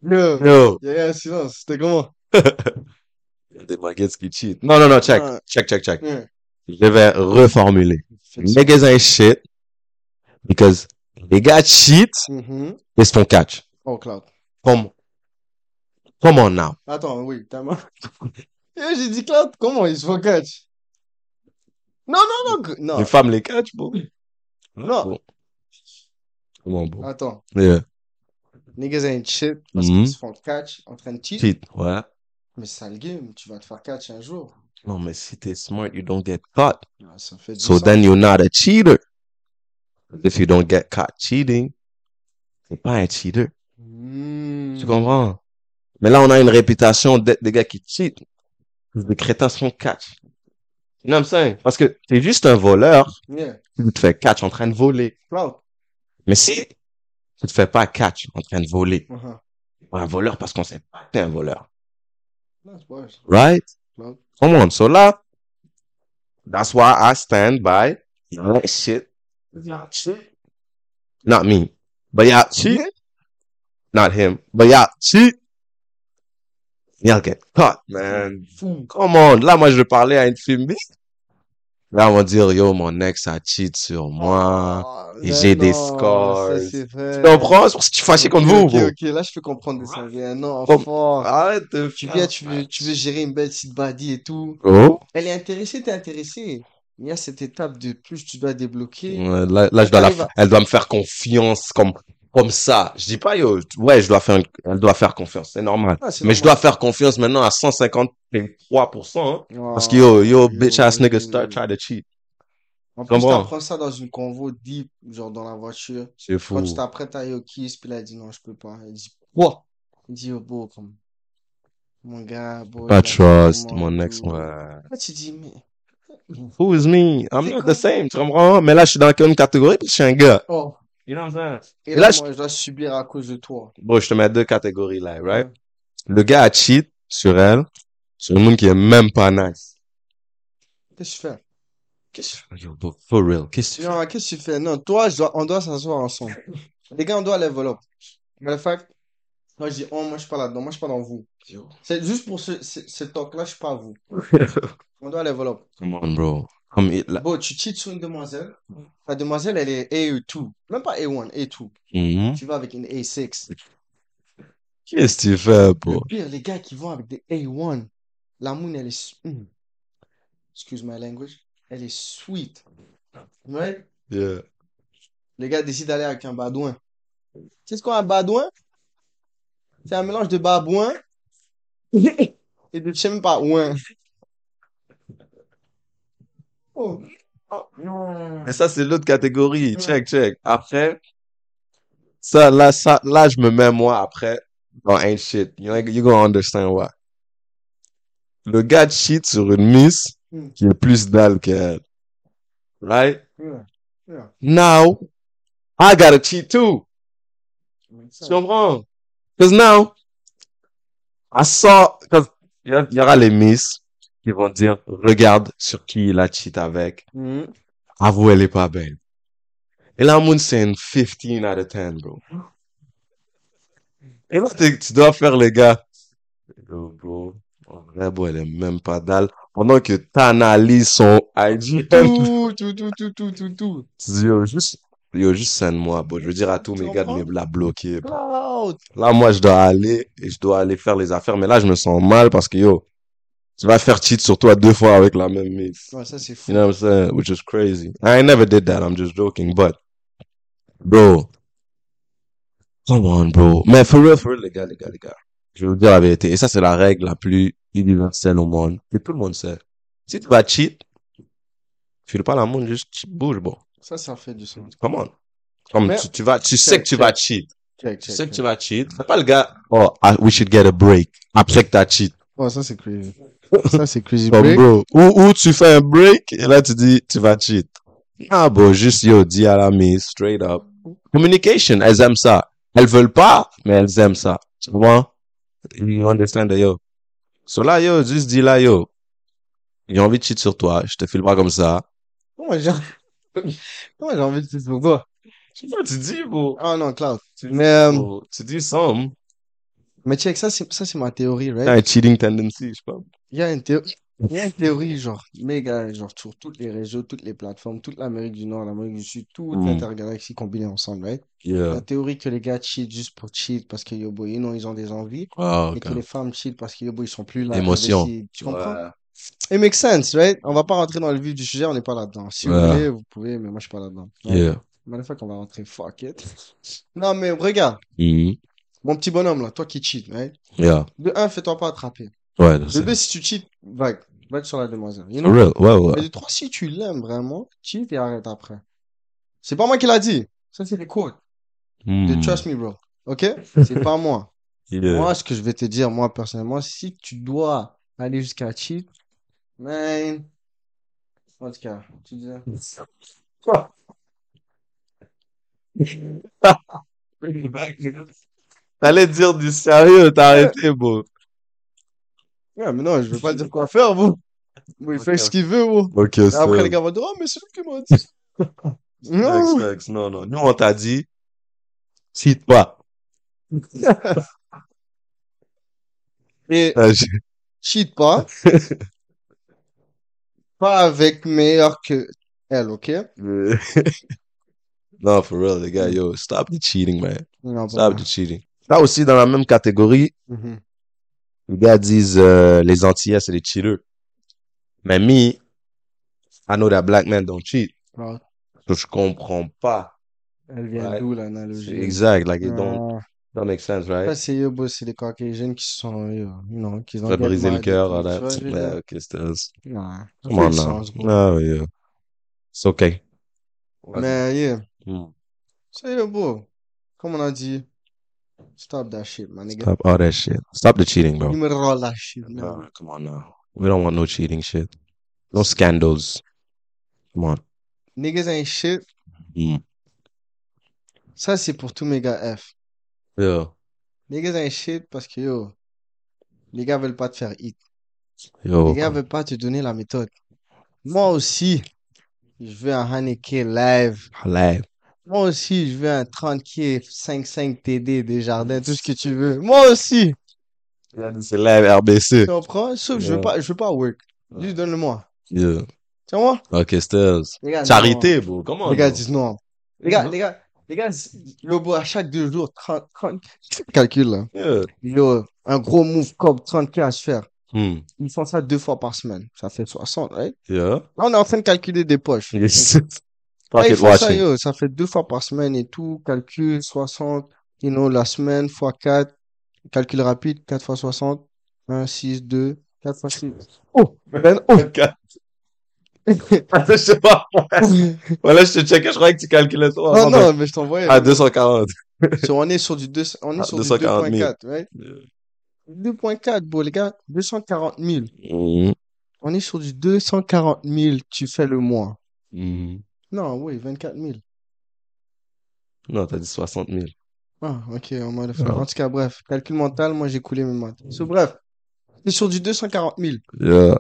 Yo, Yo, il y a eu un silence. C'était comment? [laughs] des baguettes qui cheat. Non, non, non, check, check, check, check. Ouais. Je vais reformuler. Niggas ain't shit because les gars cheat Mhm. et se font catch? Oh, cloud. Come, come on now. Attends, oui, t'as mal. Yo, [laughs] j'ai dit cloud. Comment il se faut catch? Non, non, non. Non. Les femmes les catch, bro. Non. Bon. Attends. Yeah. Niggas ain't shit parce Mhm. qu'ils se font catch en train de cheat. Cheat, ouais. Mais c'est ça le game. Tu vas te faire catch un jour. Non, mais si t'es smart, you don't get caught. Ouais, ça fait So sens. then you're not a cheater. If you don't get caught cheating, t'es pas un cheater. Hmm. Tu comprends? Mais là, on a une réputation d'être des gars qui cheat. Les crétins se font catch. You know what I'm saying? Parce que t'es juste un voleur, Yeah. tu te fais catch en train de voler. Cloud. Mais si tu te fais pas catch en train de voler, Uh-huh. un voleur parce qu'on sait pas que t'es un voleur. Right? Come on. So là, that's why I stand by y'all ain't shit. Not me. But y'all cheat. Not him. But y'all cheat. Y'all get caught, man. Come on. Là, moi, je parlais à une fille. Là, on va dire, yo, mon ex a cheat sur moi. Oh, et mais j'ai des scores. ça. Tu comprends? C'est pour ça que je suis fâché contre vous, ok, ok, là, je peux comprendre. Non, fort. Arrête Tu viens, tu veux, tu veux gérer une belle petite body et tout. Oh. Elle est intéressée, t'es intéressé. Il y a cette étape de plus tu dois débloquer. Ouais, là, là, je dois la, T'arrives à- elle doit me faire confiance comme, comme ça. Je dis pas, yo, ouais, je dois faire, elle doit faire confiance. C'est normal. Ah, Mais je dois faire confiance maintenant à 153%, hein. Parce que yo, yo, bitch ass nigga yo. start try to cheat. En plus, t'apprends ça dans une convo deep, genre dans la voiture. C'est fou. Quand tu t'apprêtes à au kiss, puis là, elle dit non, je peux pas. Elle dit quoi? Il dit oh, beau, comme. Mon gars, beau. Pas il trust, mon ex. Là, tu dis, mais. Who is me? I'm not the same, tu comprends? Mais là, je suis dans une catégorie? Que je suis un gars. Oh. You know what I'm saying? Et là, là, je- moi, je dois subir à cause de toi. Bon, je te mets deux catégories là, right? Le gars a cheat sur elle, sur le monde qui est même pas nice. Qu'est-ce que tu fais? Qu'est-ce que tu fais? Yo, bro, for real. Qu'est-ce que tu fais? Non, qu'est-ce que tu fais? Non, toi, je dois, on doit s'asseoir ensemble. Les gars, on doit level up. Mais le fait, moi, je dis, oh, moi, je suis pas là-dedans. Moi, je suis pas dans vous. C'est juste pour ce, ce, ce talk-là, je suis pas à vous. [laughs] On doit level up. Come on, bro. Comme il, là. Bon, tu cheats sur une demoiselle. La demoiselle, elle est A2. Même pas A1, A2. Mhm. Tu vas avec une A6. Qu'est-ce que tu fais, Le bro? pire, les gars qui vont avec des A1, la moon, elle est, hmm. excuse my language, elle est sweet. Ouais? Yeah. Les gars décident d'aller avec un badouin. Tu sais ce qu'est un badouin? C'est un mélange de babouin [laughs] et de je sais même pas ouin. Oh. Oh, non. Mais ça, c'est l'autre catégorie. Check, check. Après, ça, là, ça, là, je me mets, moi, après, dans ain't shit. You, know, you gonna understand why. Le gars cheat sur une miss Hmm. qui est plus dalle qu'elle. Right? Yeah. Yeah. Now, I gotta cheat too. Tu comprends? Cause now, À 100, quand il y a- il y aura les miss qui vont dire, regarde sur qui il a cheat avec. Mhm. Avoue, elle est pas belle. Et là, Moon, c'est une 15 out of 10, bro. Et là, tu dois faire les gars. Yo, bro. En vrai, bro, elle est même pas dalle. Pendant que t'analyses son IG. Tout, tout, tout, tout, tout, tout, tout. Tu dis, yo, juste, yo, juste send-moi, bro. Je veux dire à tous mes gars de me la bloquer, bro. Là, moi, je dois aller et je dois aller faire les affaires. Mais là, je me sens mal parce que, yo, tu vas faire cheat sur toi deux fois avec la même miss. Ouais, ça, c'est fou. You know what I'm saying? Which is crazy. I never did that. I'm just joking. But, bro, come on, bro. Mais for real, for real, les gars, les gars, les gars. Je vais vous dire la vérité. Et ça, c'est la règle la plus universelle au monde. Que tout le monde sait. Si tu vas cheat, file pas la montre, juste bouge, bro. Ça, ça fait du sens. Come on. Comme tu, tu vas, tu sais que tu check. vas cheat. Check, Tu sais que tu vas cheat. Fais pas le gars, oh, we should get a break. Après que t'as cheat. Ouais, ça, c'est crazy. Ça, c'est crazy. Comme, break. bro. Ou, ou tu fais un break, et là, tu dis, tu vas cheat. Ah, bro, juste, yo, dis à la mise, straight up. Communication, elles aiment ça. Elles veulent pas, mais elles aiment ça. Tu vois? You understand, yo. So là, yo, juste dis là, yo. J'ai envie de cheat sur toi. Je te file pas comme ça. Comment j'ai Comment j'ai envie de dire pour toi? Tu dis, bro. Ah non, Cloud. Tu Mais, euh, bro, tu dis some. mais check, ça, c'est, ça, c'est ma théorie, right? T'as un cheating tendency, je sais pas. Il y a une théorie, il y a une théorie, genre, méga, genre, sur toutes les réseaux, toutes les plateformes, toute l'Amérique du Nord, l'Amérique du Sud, toute Mm. l'intergalaxie combinée ensemble, right? Yeah. La théorie que les gars cheat juste pour cheat parce que, yo, boy, ils ont des envies. Ah, Et ok. que les femmes cheat parce que, yo, boy, ils sont plus là. Émotion. investis. Tu comprends? Ouais. It makes sense, right? On va pas rentrer dans le vif du sujet, on n'est pas là-dedans. Si vous Ouais. voulez, vous pouvez, mais moi, je suis pas là-dedans. Yeah. Mais fois qu'on va rentrer, fuck it. Non, mais regarde, Mhm. mon petit bonhomme, là, toi qui cheat, right? Yeah. De un, fais-toi pas attraper. Ouais, deux, si tu cheat, vague. Vague sur la demoiselle. You for know? real. Ouais, ouais. Mais de trois, si tu l'aimes vraiment, cheat et arrête après. C'est pas moi qui l'a dit. Ça, c'est les quotes. De Hmm. Trust me, bro. Ok? [laughs] C'est pas moi. Yeah. Moi, ce que je vais te dire, moi, personnellement, si tu dois aller jusqu'à cheat, man. En tout cas, tu disais. [laughs] T'allais dire du sérieux, t'as arrêté, bro. Ouais, mais non, je vais pas dire quoi faire, vous. Vous, il fait ce qu'il veut, vous. Ok, Et ça. après, les gars vont dire, oh, mais c'est lui qui m'a dit. [laughs] non. Non, non. Nous, on t'a dit, cite pas. [laughs] Et Ah, je- cheat pas. [laughs] pas avec meilleur que elle, ok? non, for real, les gars, yo, stop the cheating, man. Non, Stop pas the cheating. Là aussi, dans la même catégorie, Mhm. Les gars disent, euh, les Antillais, c'est des cheaters. Mais me, I know that black men don't cheat. Ouais. So, je comprends pas. Elle vient Ouais. d'où, l'analogie? Exact, like, it don't, Ah, don't make sense, right? c'est eux, c'est les Caucasiens qui sont, euh, non, qui ont Ça briser le cœur, all that. vois, Yeah, okay, still. Ça Come on now. No, yeah. It's okay. Mais, yeah, Hmm. c'est beau. Comme on a dit, stop that shit, my nigga. Stop all that shit. Stop the cheating, bro. You roll that shit, man. Nah, come on now. We don't want no cheating shit. No scandals. Come on. Niggas ain't shit. Mm. Ça, c'est pour tous mes gars F. Yeah. Niggas ain't shit parce que, yo, les gars veulent pas te faire hit. Yo. Les gars veulent pas te donner la méthode. Moi aussi, je veux un Haneke live. Live. Moi aussi, je veux un 30K, 5-5 TD, des jardins, tout ce que tu veux. Moi aussi. C'est RBC. Tu comprends? Sauf que je veux pas, je veux pas work. Juste donne-le-moi. Yeah. Tu vois? Ok, Charité, bro. On. Les gars disent non. Les gars, les gars, les gars, yo, bro, à chaque deux jours, 30, 30, calcul, là. Yeah. Yo, un gros move comme 30K à se faire. Hmm. Ils font ça deux fois par semaine. Ça fait 60, right? Yeah. Là, on est en train de calculer des poches. Yes. [laughs] Là, ils font ça, yo, ça fait deux fois par semaine et tout. Calcul 60, you know, la semaine fois 4. Calcul rapide, 4 fois 60. 1, 6, 2, 4 fois 6. Oh, ben, oh. [laughs] Attends, je sais pas. [laughs] Voilà, je te checkais, je croyais que tu calculais toi. Non, non, mais je t'envoyais. À 240. So, on est sur du 2, on est Ah, sur du 240 000. 2.4, right? 2.4, bon, les gars, 240 000. Mhm. On est sur du 240 000, tu fais le mois. Mhm. Non, oui, 24 000. Non, t'as dit 60 000. Ah, ok, on m'a le fait. Yeah. En tout cas, bref, calcul mental, moi j'ai coulé mes maths. So, bref, t'es sur du 240 000. Yeah.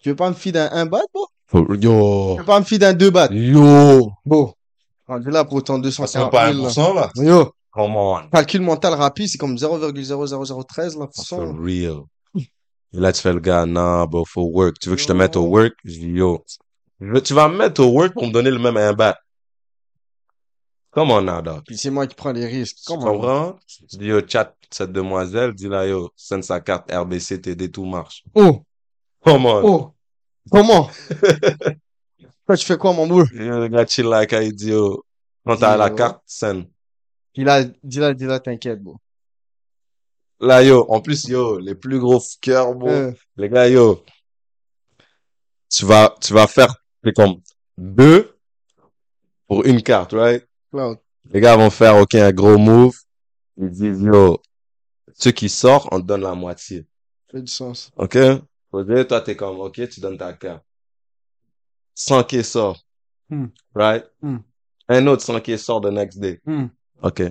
Tu veux pas me filer un 1 baht, bon? For- Tu Yo. veux pas me filer un 2 bahts? Yo. Bon. Rendu là pour autant Ça sent 240 pas 000, là. 1% là? Yo, Come on. calcul mental rapide, c'est comme 0,00013, là, pour For real. Et là, tu fais le gars, non, bro, faut work. Tu veux que je te mette au Yo. work? Yo. Je Tu vas me mettre au work pour me donner le même bat. Come on now, dog. Puis c'est moi qui prends les risques. Comment? comprends? Je dis, yo, chat, cette demoiselle, dis là, yo, send sa carte RBC, TD, tout marche. Oh, Come on. oh, comment? [laughs] Toi, tu fais quoi, mon boule? Le gars chill like, il dit, yo, quand t'as la carte, send. Dis là, dis là, dis là, t'inquiète, bon. Là, yo, en plus, yo, les plus gros cœurs, bro. Euh, Les gars, yo, tu vas, tu vas faire, c'est comme deux pour une carte, right? Cloud. Les gars vont faire, OK, un gros move. Ils disent, yo, ceux qui sortent, on te donne la moitié. fait du sens. OK? Faut dire, toi, t'es comme, OK, tu donnes ta carte. 100 qui sort. Hmm. Right? Hmm. Un autre 100 qui sort the next day. Hmm. OK.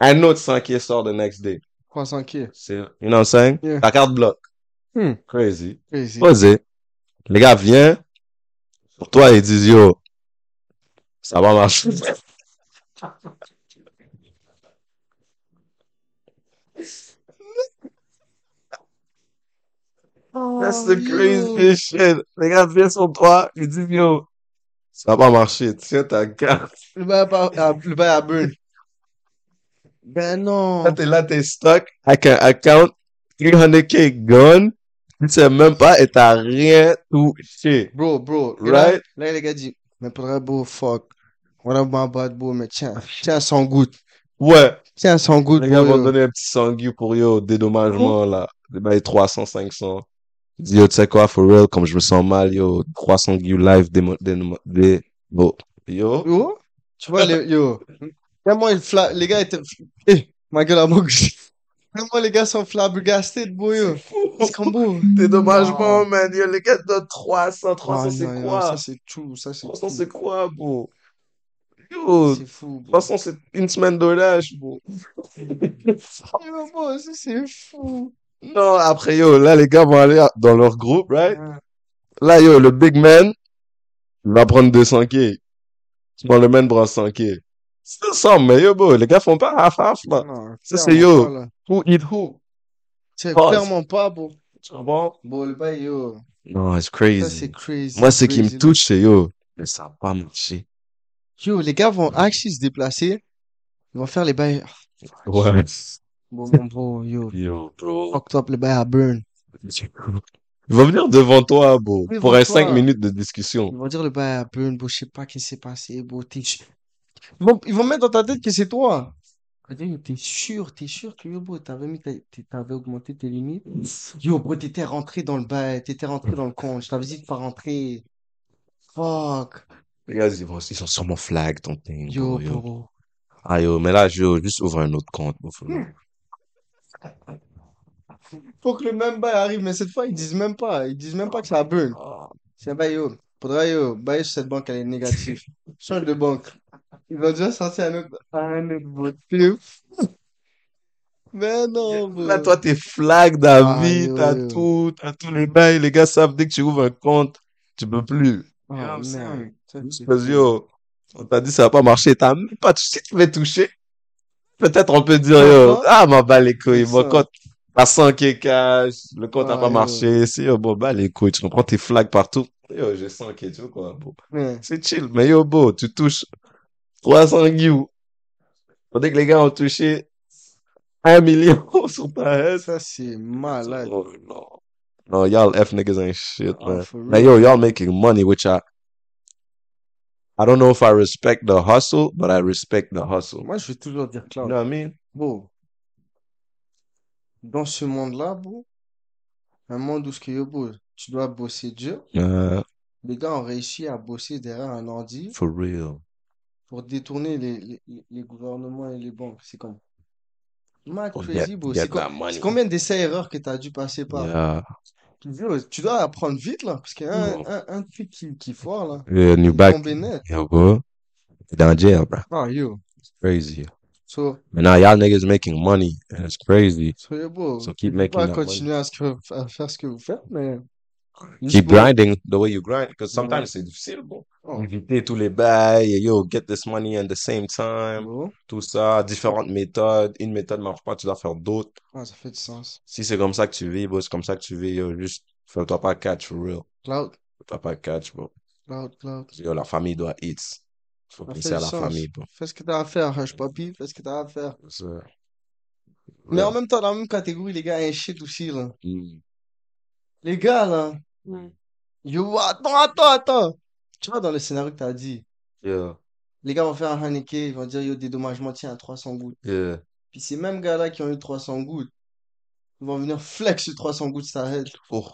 Un autre 100 qui sort the next day. 300 qui? C'est, you know what I'm saying? Yeah. Ta carte bloque. Hmm. Crazy. Crazy. Posé. Les gars viennent. Pour toi, ils disent, yo, ça va marcher. That's the Oh, crazy shit. Les gars viennent sur toi, ils disent, yo, ça va marcher. Tiens ta carte. Le bail à, à- le bail à burn. Ben non. Là, t'es là, t'es stuck avec un account 300k gone. Tu sais même pas et t'as rien touché. Bro, bro. Là, Right? là, les gars disent, mais pour vrai, bro, fuck. What about bad, bro, mais tiens, tiens, sans goutte. Ouais. Tiens, sans goutte, Les gars bro. vont donner un petit sangu pour yo, dédommagement, là. Des bails 300, 500. Il dit, yo, tu sais quoi, for real, comme je me sens mal, yo, 300 you live, des, bon. Yo? Yo, tu vois, les, yo. Tellement les gars étaient, eh, ma gueule à moi, les gars sont flabbergastés, bro, yo. C'est comme, bro. Dédommagement, Oh. man, yo, les gars donnent 300, 300, Ah, c'est quoi? Ça, c'est tout, ça, c'est 300, tout. c'est quoi, bro? Yo, C'est fou, bro. 300, c'est une semaine bro. [laughs] Yo, bro, c'est fou. Non, après, yo, là, les gars vont aller dans leur groupe, right? Là, yo, le big man, va prendre 200K. Tu prends le man prend 100K. C'est ça, mais yo, bro, les gars font pas half-half, là. Non, Ça, c'est yo. là. Who eat who? C'est clairement pas, bro. Tu comprends? Bon, le bail, yo. Non, it's Ça, crazy. c'est crazy. Moi, ce qui me crazy. touche, c'est yo, mais ça va pas marcher. Yo, les gars vont actually se déplacer. Ils vont faire les bails. Ouais. Bon, bon, bro, yo. Yo, bro. Fucked up les bails à burn. Il va venir devant toi, bro, Oui, pour un 5 toi. minutes de discussion. Ils vont dire le bail à burn, bro. Je sais pas qu'est-ce qui s'est passé, bro. T'es. Ils vont, ils vont mettre dans ta tête que c'est toi. T'es sûr, t'es sûr que yo, bro, t'avais mis, ta- t'es- t'avais augmenté tes limites? Yo, bro, t'étais rentré dans le bail, t'étais rentré dans le compte. Je t'avais dit de pas rentrer. Fuck. Les gars, ils, vont, ils sont sur mon flag, ton thing, Yo, bro, yo. bro. Ah, yo, mais là, yo, juste ouvre un autre compte, bro. Faut- Faut que le même bail arrive, mais cette fois, ils disent même pas. Ils disent même pas que ça burn. C'est un bail, yo. Faudra, yo, bail sur cette banque, elle est négative. [laughs] Change de banque. Ils vont déjà sortir un autre, un autre motif. [laughs] Mais non, bro. Là, toi, t'es flag David, Ah, t'as yo. tout, t'as tous les bails. Les gars savent dès que tu ouvres un compte, tu peux plus. Oh, merde. Parce yo, on t'a dit ça va pas marcher, t'as même pas touché, tu veux toucher. Peut-être on peut dire, Ah, yo, ah. m'en bats les couilles, mon compte, t'as 100 k cash, le compte a Ah, pas yo. marché, si, yo, bon, bah, les couilles, tu comprends tes flags partout. Yo, j'ai 100 k tu vois quoi, bon. Ouais. C'est chill, mais yo, beau, tu touches 300 you. Tandis que les gars ont touché 1 million [laughs] sur ta head. Ça, c'est malade. Oh, no. No, y'all F niggas ain't shit, Oh, man. Now, yo, y'all making money, which I, I don't know if I respect the hustle, but I respect the hustle. Moi, je vais toujours dire You Cloud. know what I mean? Bon. Dans ce monde-là, bro, un monde où ce que tu dois bosser dur. Uh, Les gars ont réussi à bosser derrière un ordi for real. Pour détourner les, les, les- gouvernements et les banques. C'est comme Oh, get C'est combien d'essais-erreurs que tu as dû passer par? Yeah. Yo, tu dois apprendre vite, là, parce qu'il y a un, Oh. un, un truc qui, qui foire, là. Yeah, new est back. Yo, bro. Dans jail, bro. Ah, yo. It's crazy. So, But now y'all niggas making money. And it's crazy. so yo, bro, So keep making pas that money. continuer à, ce que, à faire ce que vous faites, mais Keep grinding the way you grind. Because sometimes c'est difficile, bro. Oh. Éviter tous les bails. Yo, get this money at the same time. Tout ça. Différentes méthodes. Une méthode marche pas, tu dois faire d'autres. Ça fait du sens. Si c'est comme ça que tu vis, bro, c'est comme ça que tu vis, yo, juste, fais-toi pas catch for real. Cloud, Fais-toi pas catch, bro. cloud, cloud. Yo, la famille doit eat. Faut penser à la sens. famille, bro. Fais ce que t'as à faire, Hush Papi. Fais ce que t'as à faire. Mais Ouais. en même temps, dans la même catégorie, les gars, un shit aussi, là. Mm. Les gars, là. Yo, attends, attends, attends. Tu vois, dans le scénario que t'as dit, Yeah, les gars vont faire un Haneke, ils vont dire, yo, dédommagement, tiens, à 300 gouttes. yeah. Puis ces mêmes gars-là qui ont eu 300 gouttes, ils vont venir flex sur 300 gouttes, ça aide. Oh.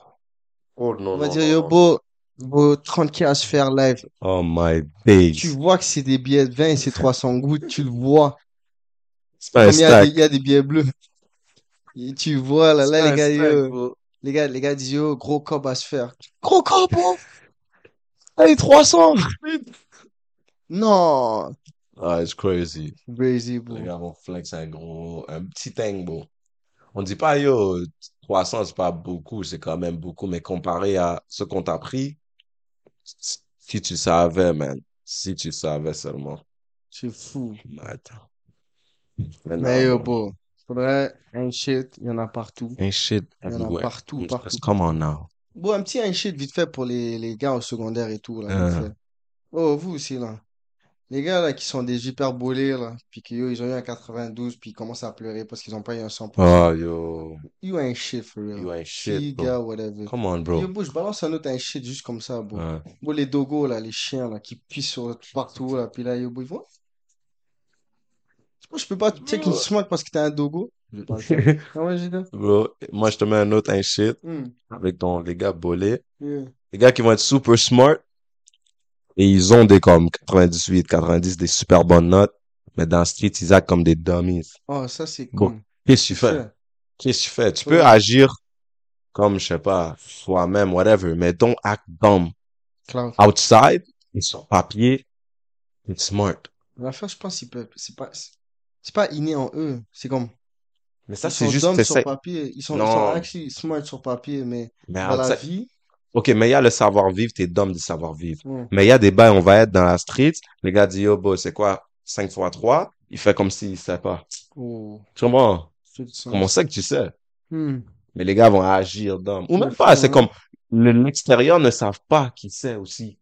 Oh non, On va non, dire, non, yo, non. beau, beau, 30K à se faire live. Oh my days. Tu vois que c'est des billets de 20 et c'est 300 gouttes, tu le vois. C'est pas un Comme il y a des, stack. il y a des billets bleus. Et tu vois, là, là, les gars, stack, yo. Les gars, les gars disent, yo, gros cob à se faire. Gros cob, bro! Allez, 300! Non! Ah, it's crazy. Crazy, bro. Les gars vont flex un gros, un petit thing, bro. On dit pas, yo, 300, c'est pas beaucoup, c'est quand même beaucoup, mais comparé à ce qu'on t'a pris, si tu savais, man, si tu savais seulement. C'est fou. Mais attends. Mais Mais yo, bro. Faudrait un shit, il y en a partout. Ain't shit Il y en a everywhere. partout, partout. Just come on now. Bon, un petit un shit vite fait pour les, les gars au secondaire et tout, là, vite fait. Oh, vous aussi, là. Les gars, là, qui sont des hyperbolés, là, puis qui, yo, ils ont eu un 92, puis ils commencent à pleurer parce qu'ils ont pas eu un 100%. Oh, yo, You ain't shit, for real. you ain't shit, bro. whatever. Come on, Yo, bro. bro, je balance un autre un shit juste comme ça, bro. Bon, les dogos, là, les chiens, là, qui pissent sur partout, là, puis là, yo, bro, ils vont. Moi, je peux pas check une smack parce que t'es un dogo? Je pas faire. Ah ouais, j'ai dit. Bro, moi, je te mets un autre un shit Hmm, avec ton, les gars bolés. yeah. Les gars qui vont être super smart et ils ont des comme 98, 90, des super bonnes notes, mais dans le street, ils actent comme des dummies. Oh, ça, c'est Bon, cool. Qu'est-ce que tu fais? Qu'est-ce que tu fais? Tu peux agir comme, je sais pas, soi-même, whatever, mais don't act dumb. Outside, et sur papier, it's smart. L'affaire, je pense, c'est pas, c'est pas inné en eux. C'est comme, Mais ça, ils c'est sont juste, dumb sur papier. Ils sont, ils Non. sont actually smart sur papier, mais mais dans la vie, Ok, mais il y a le savoir-vivre, t'es dumb du savoir-vivre. Mais il y a des bails, on va être dans la street, les gars disent, yo, boy, c'est quoi? 5 fois 3? Il fait comme s'il sait pas. oh, Tu comprends? c'est du sens. Comment ça que tu sais? Hmm. Mais les gars vont agir dumb. Ou même pas, c'est hein. comme, le- l'extérieur ne savent pas qui c'est aussi.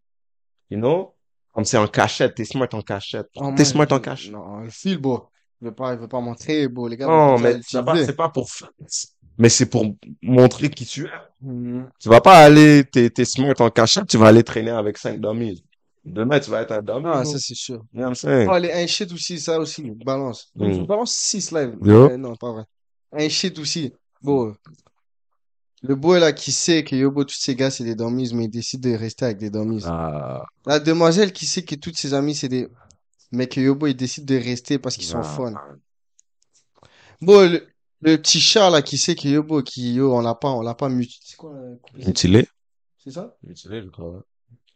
You know? Comme c'est en cachette, t'es smart en cachette. Oh, T'es man, smart en cachette. Non, le fil, bro. Il veut pas, il veut pas montrer, bro. Les gars Non, mais c'est pas, l'utiliser. c'est pas pour, mais c'est pour montrer qui tu es. Hmm. Tu vas pas aller, t'es, t'es smart en cachette, tu vas aller traîner avec 5 dummies. Demain, tu vas être un dummy. Ah, ça, c'est sûr. You know what I'm saying? Les un shit aussi, ça aussi, balance. Donc, je balance 6 live. Euh, non, pas vrai. Un shit aussi. Bon. Le boy là qui sait que yo, bro, tous ces gars c'est des dummies, mais il décide de rester avec des dummies. Ah, La demoiselle qui sait que toutes ses amies c'est des. Mais que yo, bro, il décide de rester parce qu'ils sont ah. fun. Bon, le, le petit chat là qui sait que yo, bro, qui, yo, on l'a pas, on l'a pas mutilé. C'est quoi, euh, Mutilé? C'est ça? Mutilé, je crois.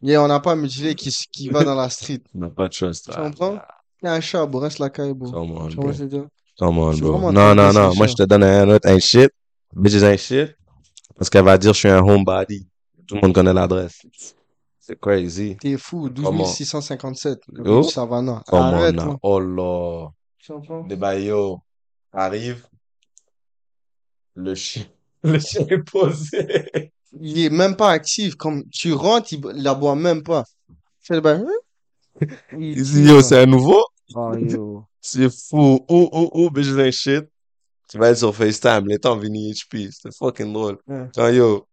Yeah, on n'a pas mutilé qui, qui va dans la street. [laughs] Tu n'as pas de trust. Tu comprends? Il y a un chat, bro, reste la caille, bro. Come on, bro. Come on, bro. Non, non, non. Moi, je te donne un autre, un shit. Bitches un shit. Parce qu'elle va dire, je suis un homebody. Tout le monde connaît l'adresse. C'est crazy. T'es fou, Comment? 12 657. Le Savannah. On, Arrête, now. là. Oh là. Des baillots arrivent. Le chien. [laughs] Le chien est posé. Il est même pas actif. Comme tu rentres, il, il aboie même pas. Fais le bail. hein? Il dit, yo, là. c'est un nouveau? Yo. [laughs] C'est fou. Oh, oh, oh, un shit. Tu vas être sur FaceTime, les temps Vini HP. C'est fucking drôle. Ouais. Quand yo,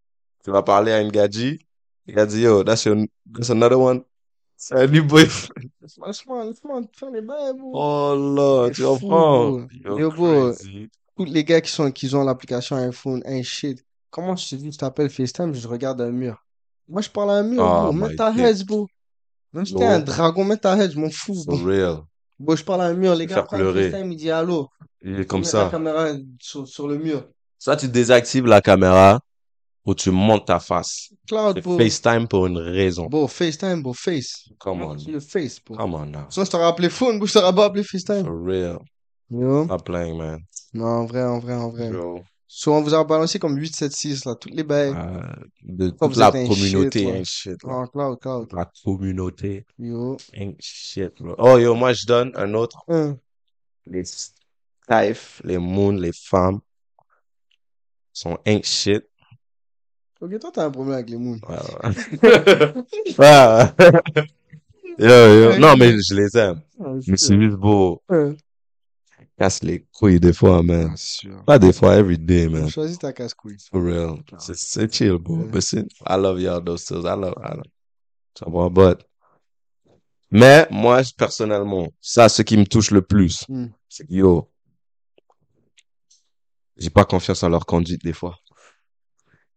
tu vas parler à une gadji. Il a dit, yo, that's, your, that's another one? C'est un new boyfriend. Laisse-moi, laisse-moi faire les bails, bro. Oh là, C'est tu comprends? bro. Yo, bro. Tous les gars qui sont, qui ont l'application iPhone, un shit. Comment je te dis, je t'appelle FaceTime, je regarde un mur. Moi, je parle à un mur, Oh bro. my Mets ta head, bro. Même si t'es Bro. un dragon, mets ta head, je m'en fous, For bro. real. Bon, je parle à un mur, les gars prennent. FaceTime, il dit allô. Il est comme Mets la ça. caméra sur, sur le mur. Soit tu désactives la caméra ou tu montes ta face. Cloud. FaceTime pour une raison. Bon, FaceTime, bon, face. Come on. Le face, bro. Come on now. Sinon, je t'aurais appelé phone, je t'aurais pas appelé FaceTime. For real. Yo. Stop playing, man. Non, en vrai, en vrai, en vrai. Bro. So, on vous a balancé comme 8, 7, 6, là. Toutes les bails. Euh, de toute la communauté shit, ain't. Oh, cloud, cloud. La communauté Yo. ain't shit, bro. Oh, yo, moi, je donne un autre. Les Skyf, les Moon, les femmes sont ain't shit. Ok, toi, t'as un problème avec les moons. Ouais, [laughs] ouais. Ouais. Yo, yo. Non, mais je les aime. Ah, Mais c'est juste beau. Ouais. Casse les couilles des fois, man. Ah, sûr. Pas des fois, every day, man. Choisis ta casse-couille. For real. C'est, c'est chill, bro. Ouais. But c'est, I love y'all, those. I love, I love. Ça va, but. Mais, moi, personnellement, ça, ce qui me touche le plus, Hmm. c'est que, yo, j'ai pas confiance en leur conduite des fois.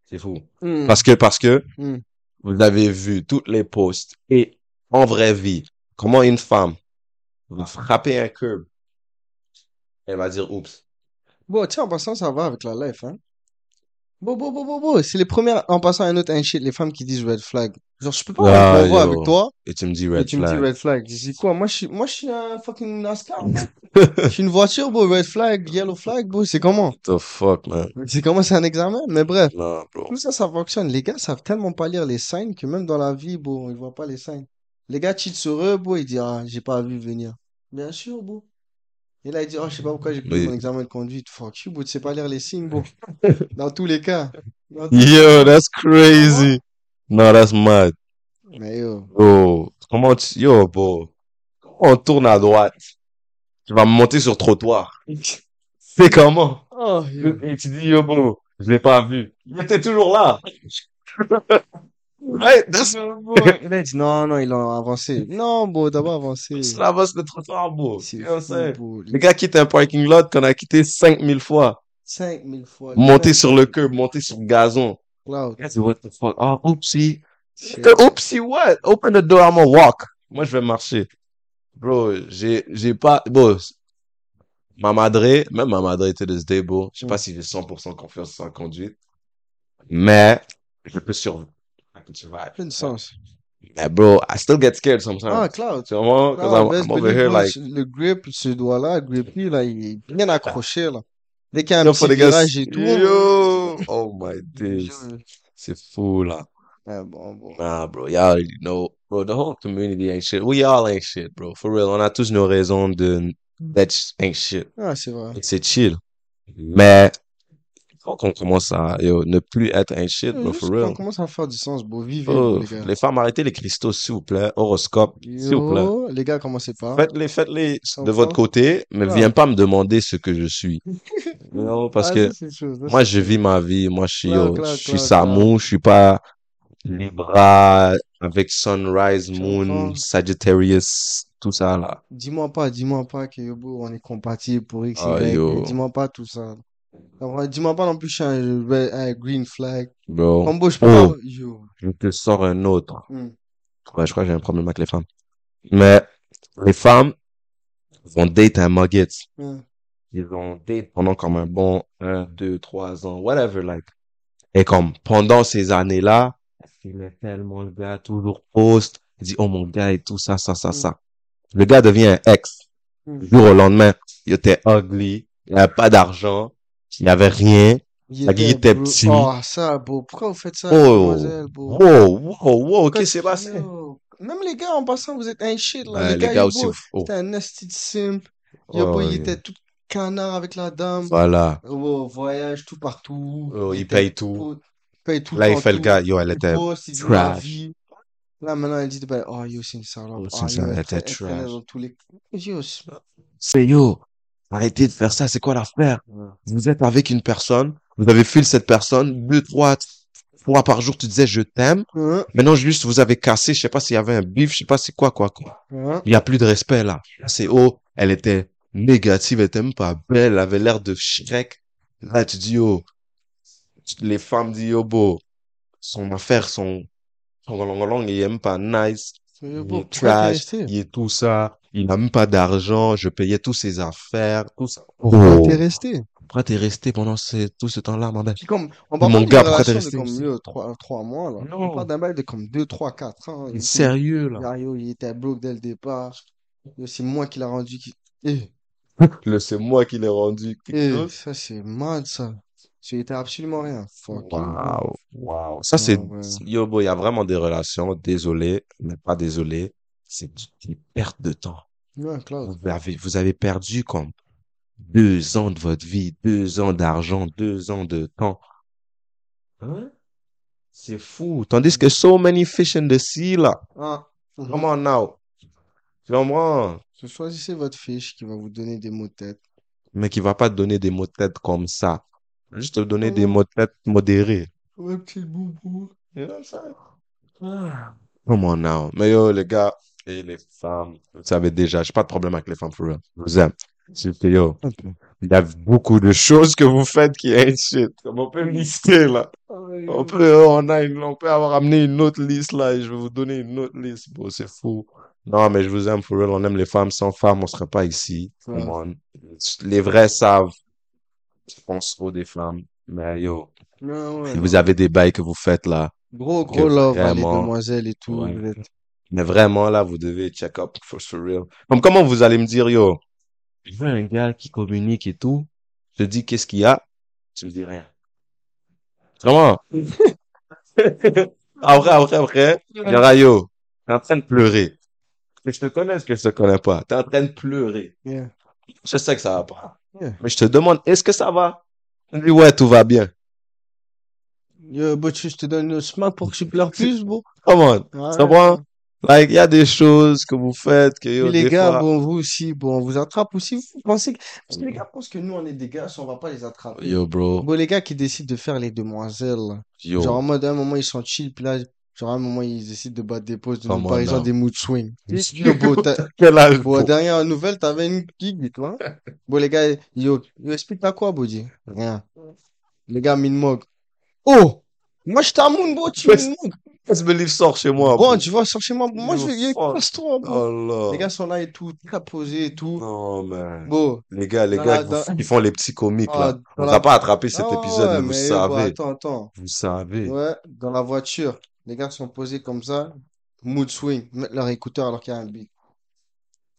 C'est fou. Hmm. Parce que, parce que, Hmm. vous avez vu toutes les posts et en vraie vie, comment une femme va frapper un curb, elle va dire oups. Bon, tiens, en passant, ça va avec la life, hein. Bon, bon, bon, bon, bon. C'est les premières, en passant à un autre un shit, les femmes qui disent red flag. Genre, je peux pas Ah, avoir avec toi Et tu me dis et red tu me dis flag. red flag. Je dis quoi? Moi, je suis, moi, je suis un fucking NASCAR. [laughs] Je suis une voiture, bro. Red flag, yellow flag, bro. C'est comment? What the fuck, man? C'est comment? C'est un examen? Mais bref. Non, bro. Tout ça, ça fonctionne. Les gars savent tellement pas lire les signes que même dans la vie, bon, ils voient pas les signes. Les gars cheat sur eux, bon, ils disent, ah, j'ai pas vu venir. Bien sûr, bon. Et là, il dit, oh, je sais pas pourquoi j'ai pris mon examen de conduite. Fuck you, tu sais pas lire les signes, bon. [laughs] Dans tous les cas. Yo, that's crazy. No, that's mad. Mais yo. Yo, comment tu, yo, bro. Comment on tourne à droite? Tu vas me monter sur le trottoir. [laughs] C'est comment? Oh. Et tu dis, yo, bro, je l'ai pas vu. Il était toujours là. [laughs] [laughs] il dit, non, non, ils l'ont avancé. Non, bon, d'abord avancé. c'est la base de trottoir, bro. C'est You know what I'm fou, saying? bro. Le gars quitte un parking lot qu'on a quitté 5000 fois. 5000 fois. Monter sur le curb, monter sur le gazon. Cloud. Guys, what the fuck? Oh, oopsie. Shit. Uh, Oopsie, what? Open the door, I'm gonna walk. Moi, je vais marcher. Bro, j'ai, j'ai pas, bon, ma madre, même ma madre était de ce day, bro. Je sais pas Mm. si j'ai 100% confiance en sa conduite. Mais, je peux survivre. I can survive. De sens. Mais bro, I still get scared sometimes. Ah, Cloud. Tu vois, cause Cloud, I'm, I'm over here like, Le grip, ce doigt-là, le grip, là, il est bien accroché, là. Dès qu'il y a un yo, petit virage et tout. yo, oh my [laughs] days. C'est fou, là. Ouais, bon, bon. Nah, bro, y'all already know. Bro, the whole community ain't shit. We all ain't shit, bro. For real. On a tous nos raisons de d'être ain't shit. Ah, c'est vrai. Et c'est chill. Mais, quand on commence à, yo, ne plus être ain't shit, bro, for real. on commence à faire du sens, beau, vivez, Oh, les gars. les femmes, arrêtez les cristaux, s'il vous plaît. Horoscope, s'il vous plaît. Les gars, commencez pas. Faites-les, faites-les de votre côté, mais Ouais. viens pas me demander ce que je suis. [laughs] Non, parce Ah, que chose, moi, je vis ma vie. Moi, je suis, Claro, yo, je suis Samu, je suis pas Libra avec Sunrise, Moon. Sagittarius, tout ça là. Dis-moi pas, dis-moi pas que yo, bro, on est compatible pour X, Ah. Dis-moi pas tout ça. Dis-moi pas non plus je suis un, red- un green flag. Bro, peux Oh. pas. Yo. je te sors un autre. Hmm. Ouais, je crois que j'ai un problème avec les femmes. Mais les femmes vont date un Muggets. Hmm. Ils vont date pendant comme un bon un, deux, trois ans, whatever, like. Et comme pendant ces années-là, il est tellement le gars, toujours poste, il dit, oh mon gars et tout ça, ça, ça, Mm. ça. Le gars devient un ex. Mm. Du jour au lendemain, il était ugly, il avait pas d'argent, il avait rien. Il La guille était petit. Oh, ça, bro. Pourquoi vous faites ça, Oh, mademoiselle, bro? wow, wow, wow, qu'est-ce qui s'est passé? Même les gars, en passant, vous êtes un shit, là. Ouais, le les gars, aussi, oh. C'était un de simp. Oh, il était tout canard avec la dame. Voilà. Oh, voyage tout partout. Oh, il paye tout. paye tout Là, il fait le gars, yo, elle était trash. Là, maintenant, elle dit, ben, oh, yo, c'est une salope. Oh, c'est Ah, ça, yo, elle était trash. les... C'est- C'est yo, arrêtez de faire ça, c'est quoi l'affaire? Vous êtes avec une personne, vous avez fui cette personne, deux, trois fois par jour, tu disais je t'aime. Maintenant, juste, vous avez cassé, je sais pas s'il y avait un bif, je sais pas c'est quoi, quoi, quoi. Il y a plus de respect, là. C'est oh, elle était négative, elle était même pas belle, elle avait l'air de Shrek. Là, tu dis, oh, les femmes disent, yo, beau, son affaire, son, son long, long, il même pas nice. Yo, Il est trash, il est tout ça, il a même pas d'argent, je payais tous ses affaires, tout ça. Pourquoi Oh. t'es resté? Pourquoi t'es resté pendant ce, tout ce temps-là, comme, on Mon parle d'une gars, pourquoi t'es resté comme mieux, mois, là. Non. On parle d'un bail de comme deux, trois, quatre ans. Il sérieux, là. Yo, il était broke dès le départ. C'est moi qui l'a rendu qui... Eh. [laughs] Le, c'est moi qui l'ai rendu Eh, chose. ça, c'est mal, ça. Tu étais absolument rien. Waouh, waouh. Ça, c'est, ouais. yo, il y a vraiment des relations, désolé, mais pas désolé. C'est une perte de temps. Ouais, Claude. Vous avez, vous avez perdu comme deux ans de votre vie, deux ans d'argent, deux ans de temps. Hein? C'est fou. Tandis que so many fish in the sea, là. Mhm. Come on now. Tu comprends? Choisissez votre fiche qui va vous donner des mots de tête. Mais qui va pas te donner des mots de tête comme ça. Juste te donner des Mhm. mots de tête modérés. Ouais, petit boubou. You know what? Ah. Come on now. Mais yo, les gars et les femmes, vous savez déjà, j'ai pas de problème avec les femmes, for real. Je vous aime. C'est que yo, Un il y a beaucoup de choses que vous faites qui ain't shit. Comme on peut lister, là. On peut, on a une- on peut avoir amené une autre liste, là, et je vais vous donner une autre liste. Bon, c'est fou. Non, mais je vous aime, for real. On aime les femmes. Sans femmes, on serait pas ici. Ouais. Come on. Les vrais savent. Je pense trop des femmes. Mais yo, Ouais, ouais, si non. vous avez des bails que vous faites, là, Gros, gros love, hein, les vraiment- demoiselles et tout. Ouais. vous Mais vraiment, là, vous devez check up for, for real. Comme comment vous allez me dire, yo, je veux un gars qui communique et tout. Je dis qu'est-ce qu'il y a? Tu me dis rien. Comment? après, après, après, il y aura, yo, t'es en train de pleurer. Que je te connais, que je te connais pas. T'es en train de pleurer. Yeah. Je sais que ça va pas. Yeah. Mais je te demande, est-ce que ça va? Me dis, ouais, tout va bien. Yo, but je te donne une smack pour que tu pleures plus, bro. Come on. Ouais. Comprends? Like, il y a des choses que vous faites que, yo, les gars, fois- bon, vous aussi, bon, on vous attrape aussi. Vous pensez que... Parce que les gars pensent que nous, on est des gars, si on va pas les attraper. Yo, bro. Bon, les gars qui décident de faire les demoiselles. Yo. genre en mode, à un moment, ils sont chill, puis là, genre à un moment, ils décident de battre des pauses, parler genre now. des mood [laughs] t'as- Quel âge, Bon, dernière nouvelle, t'avais une gig, toi. Bon, les gars, yo, yo explique-moi quoi, Bodi? Rien. Les gars, Minmog. Oh! Moi, je t'amoune, bro, tu. Minmog. First Believe sort chez moi, Bon, bro. tu vois, sors chez moi. Moi, je vais, fuck. passe-toi, bro. Oh. Les gars sont là et tout, très posés et tout. Non, man. Bon. Les gars, les Dans gars la- dans- qui font les petits comiques, Ah, là. On la- va pas attrapé cet Ah épisode, ouais, mais vous bah, savez. attends, attends. Vous savez. Ouais, dans la voiture, les gars sont posés comme ça, mood swing, mettent leur écouteur alors qu'il y a un beat.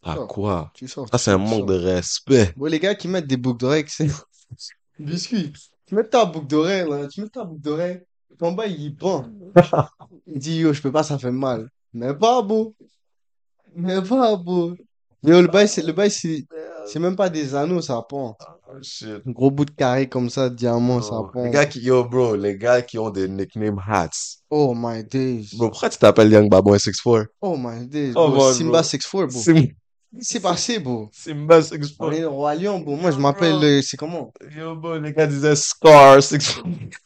À sors. quoi? Tu sors. C'est un manque sors. de respect. Bon, les gars qui mettent des boucles d'oreilles, c'est. [laughs] Biscuit. Tu mets ta boucle d'oreille, là. Tu mets ta boucle d'oreille. Ton bas, il pend. [laughs] Il dit, yo, je peux pas, ça fait mal. Mais pas beau. Mais pas beau. Yo, le bail, c'est, le bail, c'est, c'est même pas des anneaux, ça pend. Oh, shit. Un gros bout de carré comme ça, diamant, ça Oh, pend. Les gars qui, yo, bro, les gars qui ont des nickname hats. Oh my days. Bro, pourquoi tu t'appelles Young Babon 64? Oh my days. Oh, bro. man, Simba bro. 64, bro. Sim- C'est passé, bro? Simba On 64. est le roi lion, bro. Moi, je m'appelle, Bro. euh, c'est comment? Yo, bro, les gars disaient Scar 64. [laughs]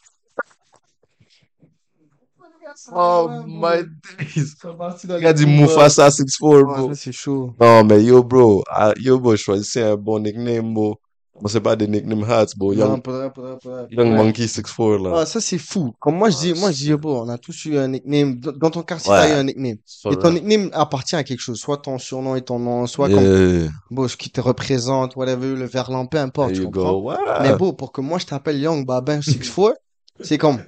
Oh my days. Les Les gars disent Mufasa 64, bro. c'est chaud. Non, mais yo, bro, ah, yo, bro, choisissez un bon nickname, bro. Moi, c'est pas des nickname hats, bro. Non, Young, faudrait, faudrait, faudrait. Young Ouais. Monkey 64, là. Ah, ça, c'est fou. Comme moi, je dis, moi, je dis, bon, on a tous eu un nickname. Dans ton quartier, Ouais. t'as eu un nickname. Et ton nickname appartient à quelque chose. Soit ton surnom et ton nom, soit comme, Yeah, bon, ce qui te représente, whatever, le verlan, peu importe, tu comprends? go. Ouais. Mais bon, pour que moi, je t'appelle Young Babin [laughs] 64, c'est comme,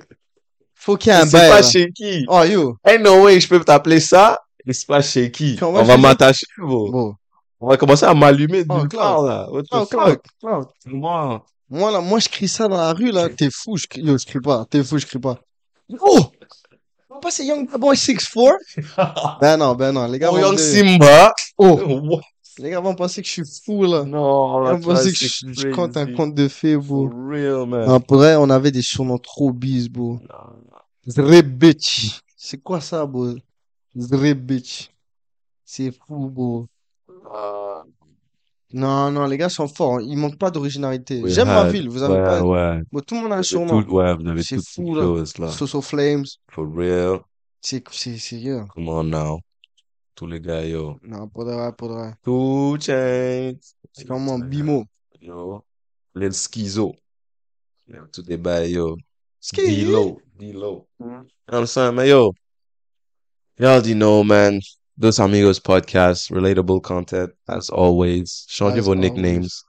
faut qu'il y ait un C'est bail. pas là. shaky. Oh, yo. Ain't no way, je peux t'appeler ça. Et c'est pas shaky. Comment On va m'attacher, bro. On va commencer à m'allumer Oh, d'une Clark. part, là. What the Oh, fuck? Clark, Clark. Moi. Moi, là, moi, je crie ça dans la rue, là. T'es fou, je crie, yo, je crie pas. T'es fou, je crie pas. Oh! On va passer Young Boy 6'4? [laughs] Ben non, ben non. Les gars Oh, vont Young Simba. Oh! Les gars vont penser que je suis fou, là. Non, Ils vont penser que je, je compte un conte de fées, For bro. real, man. En vrai, on avait des surnoms trop bis, bro. Zre bitch. C'est quoi ça, bro? Zre bitch. C'est fou, bro. Ah, Non, non, les gars sont forts. hein. Ils manquent pas d'originalité. we J'aime ma had- ville. Vous avez ouais, pas. ouais. Bon, tout le monde a un surnom. tout- ouais, vous avez C'est toutes fou, là. choses, là. Soso Flames. For real. C'est, c'est, c'est, yeah. Come on now. Tous les gars, yo. Non, pour de vrai, pour de vrai. Two chains. C'est comme bimo. Yo. Lil Schizo. Yo, Tout des bails, yo. Ski. D-Lo. D-Lo. You know what I'm saying, man? Yo. You already know, man. Dos Amigos podcast, relatable content, as always. Changez As vos always. nicknames.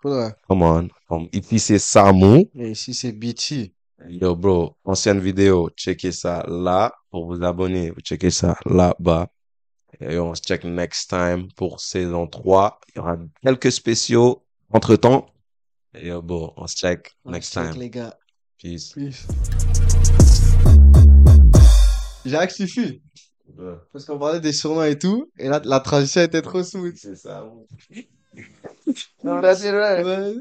Come on. Um, ici, c'est Samu. Et ici, c'est BT. Yo, bro, ancienne vidéo, checkez ça là pour vous abonner. Vous checkez ça là-bas. Et on se check next time pour saison 3. Il y aura quelques spéciaux. Entre-temps, yo, bon, on se check On next check, time. les gars. Peace. Peace. Jacques suffit. Parce qu'on parlait des surnoms et tout, et là, la transition était trop smooth. C'est ça. Ouais.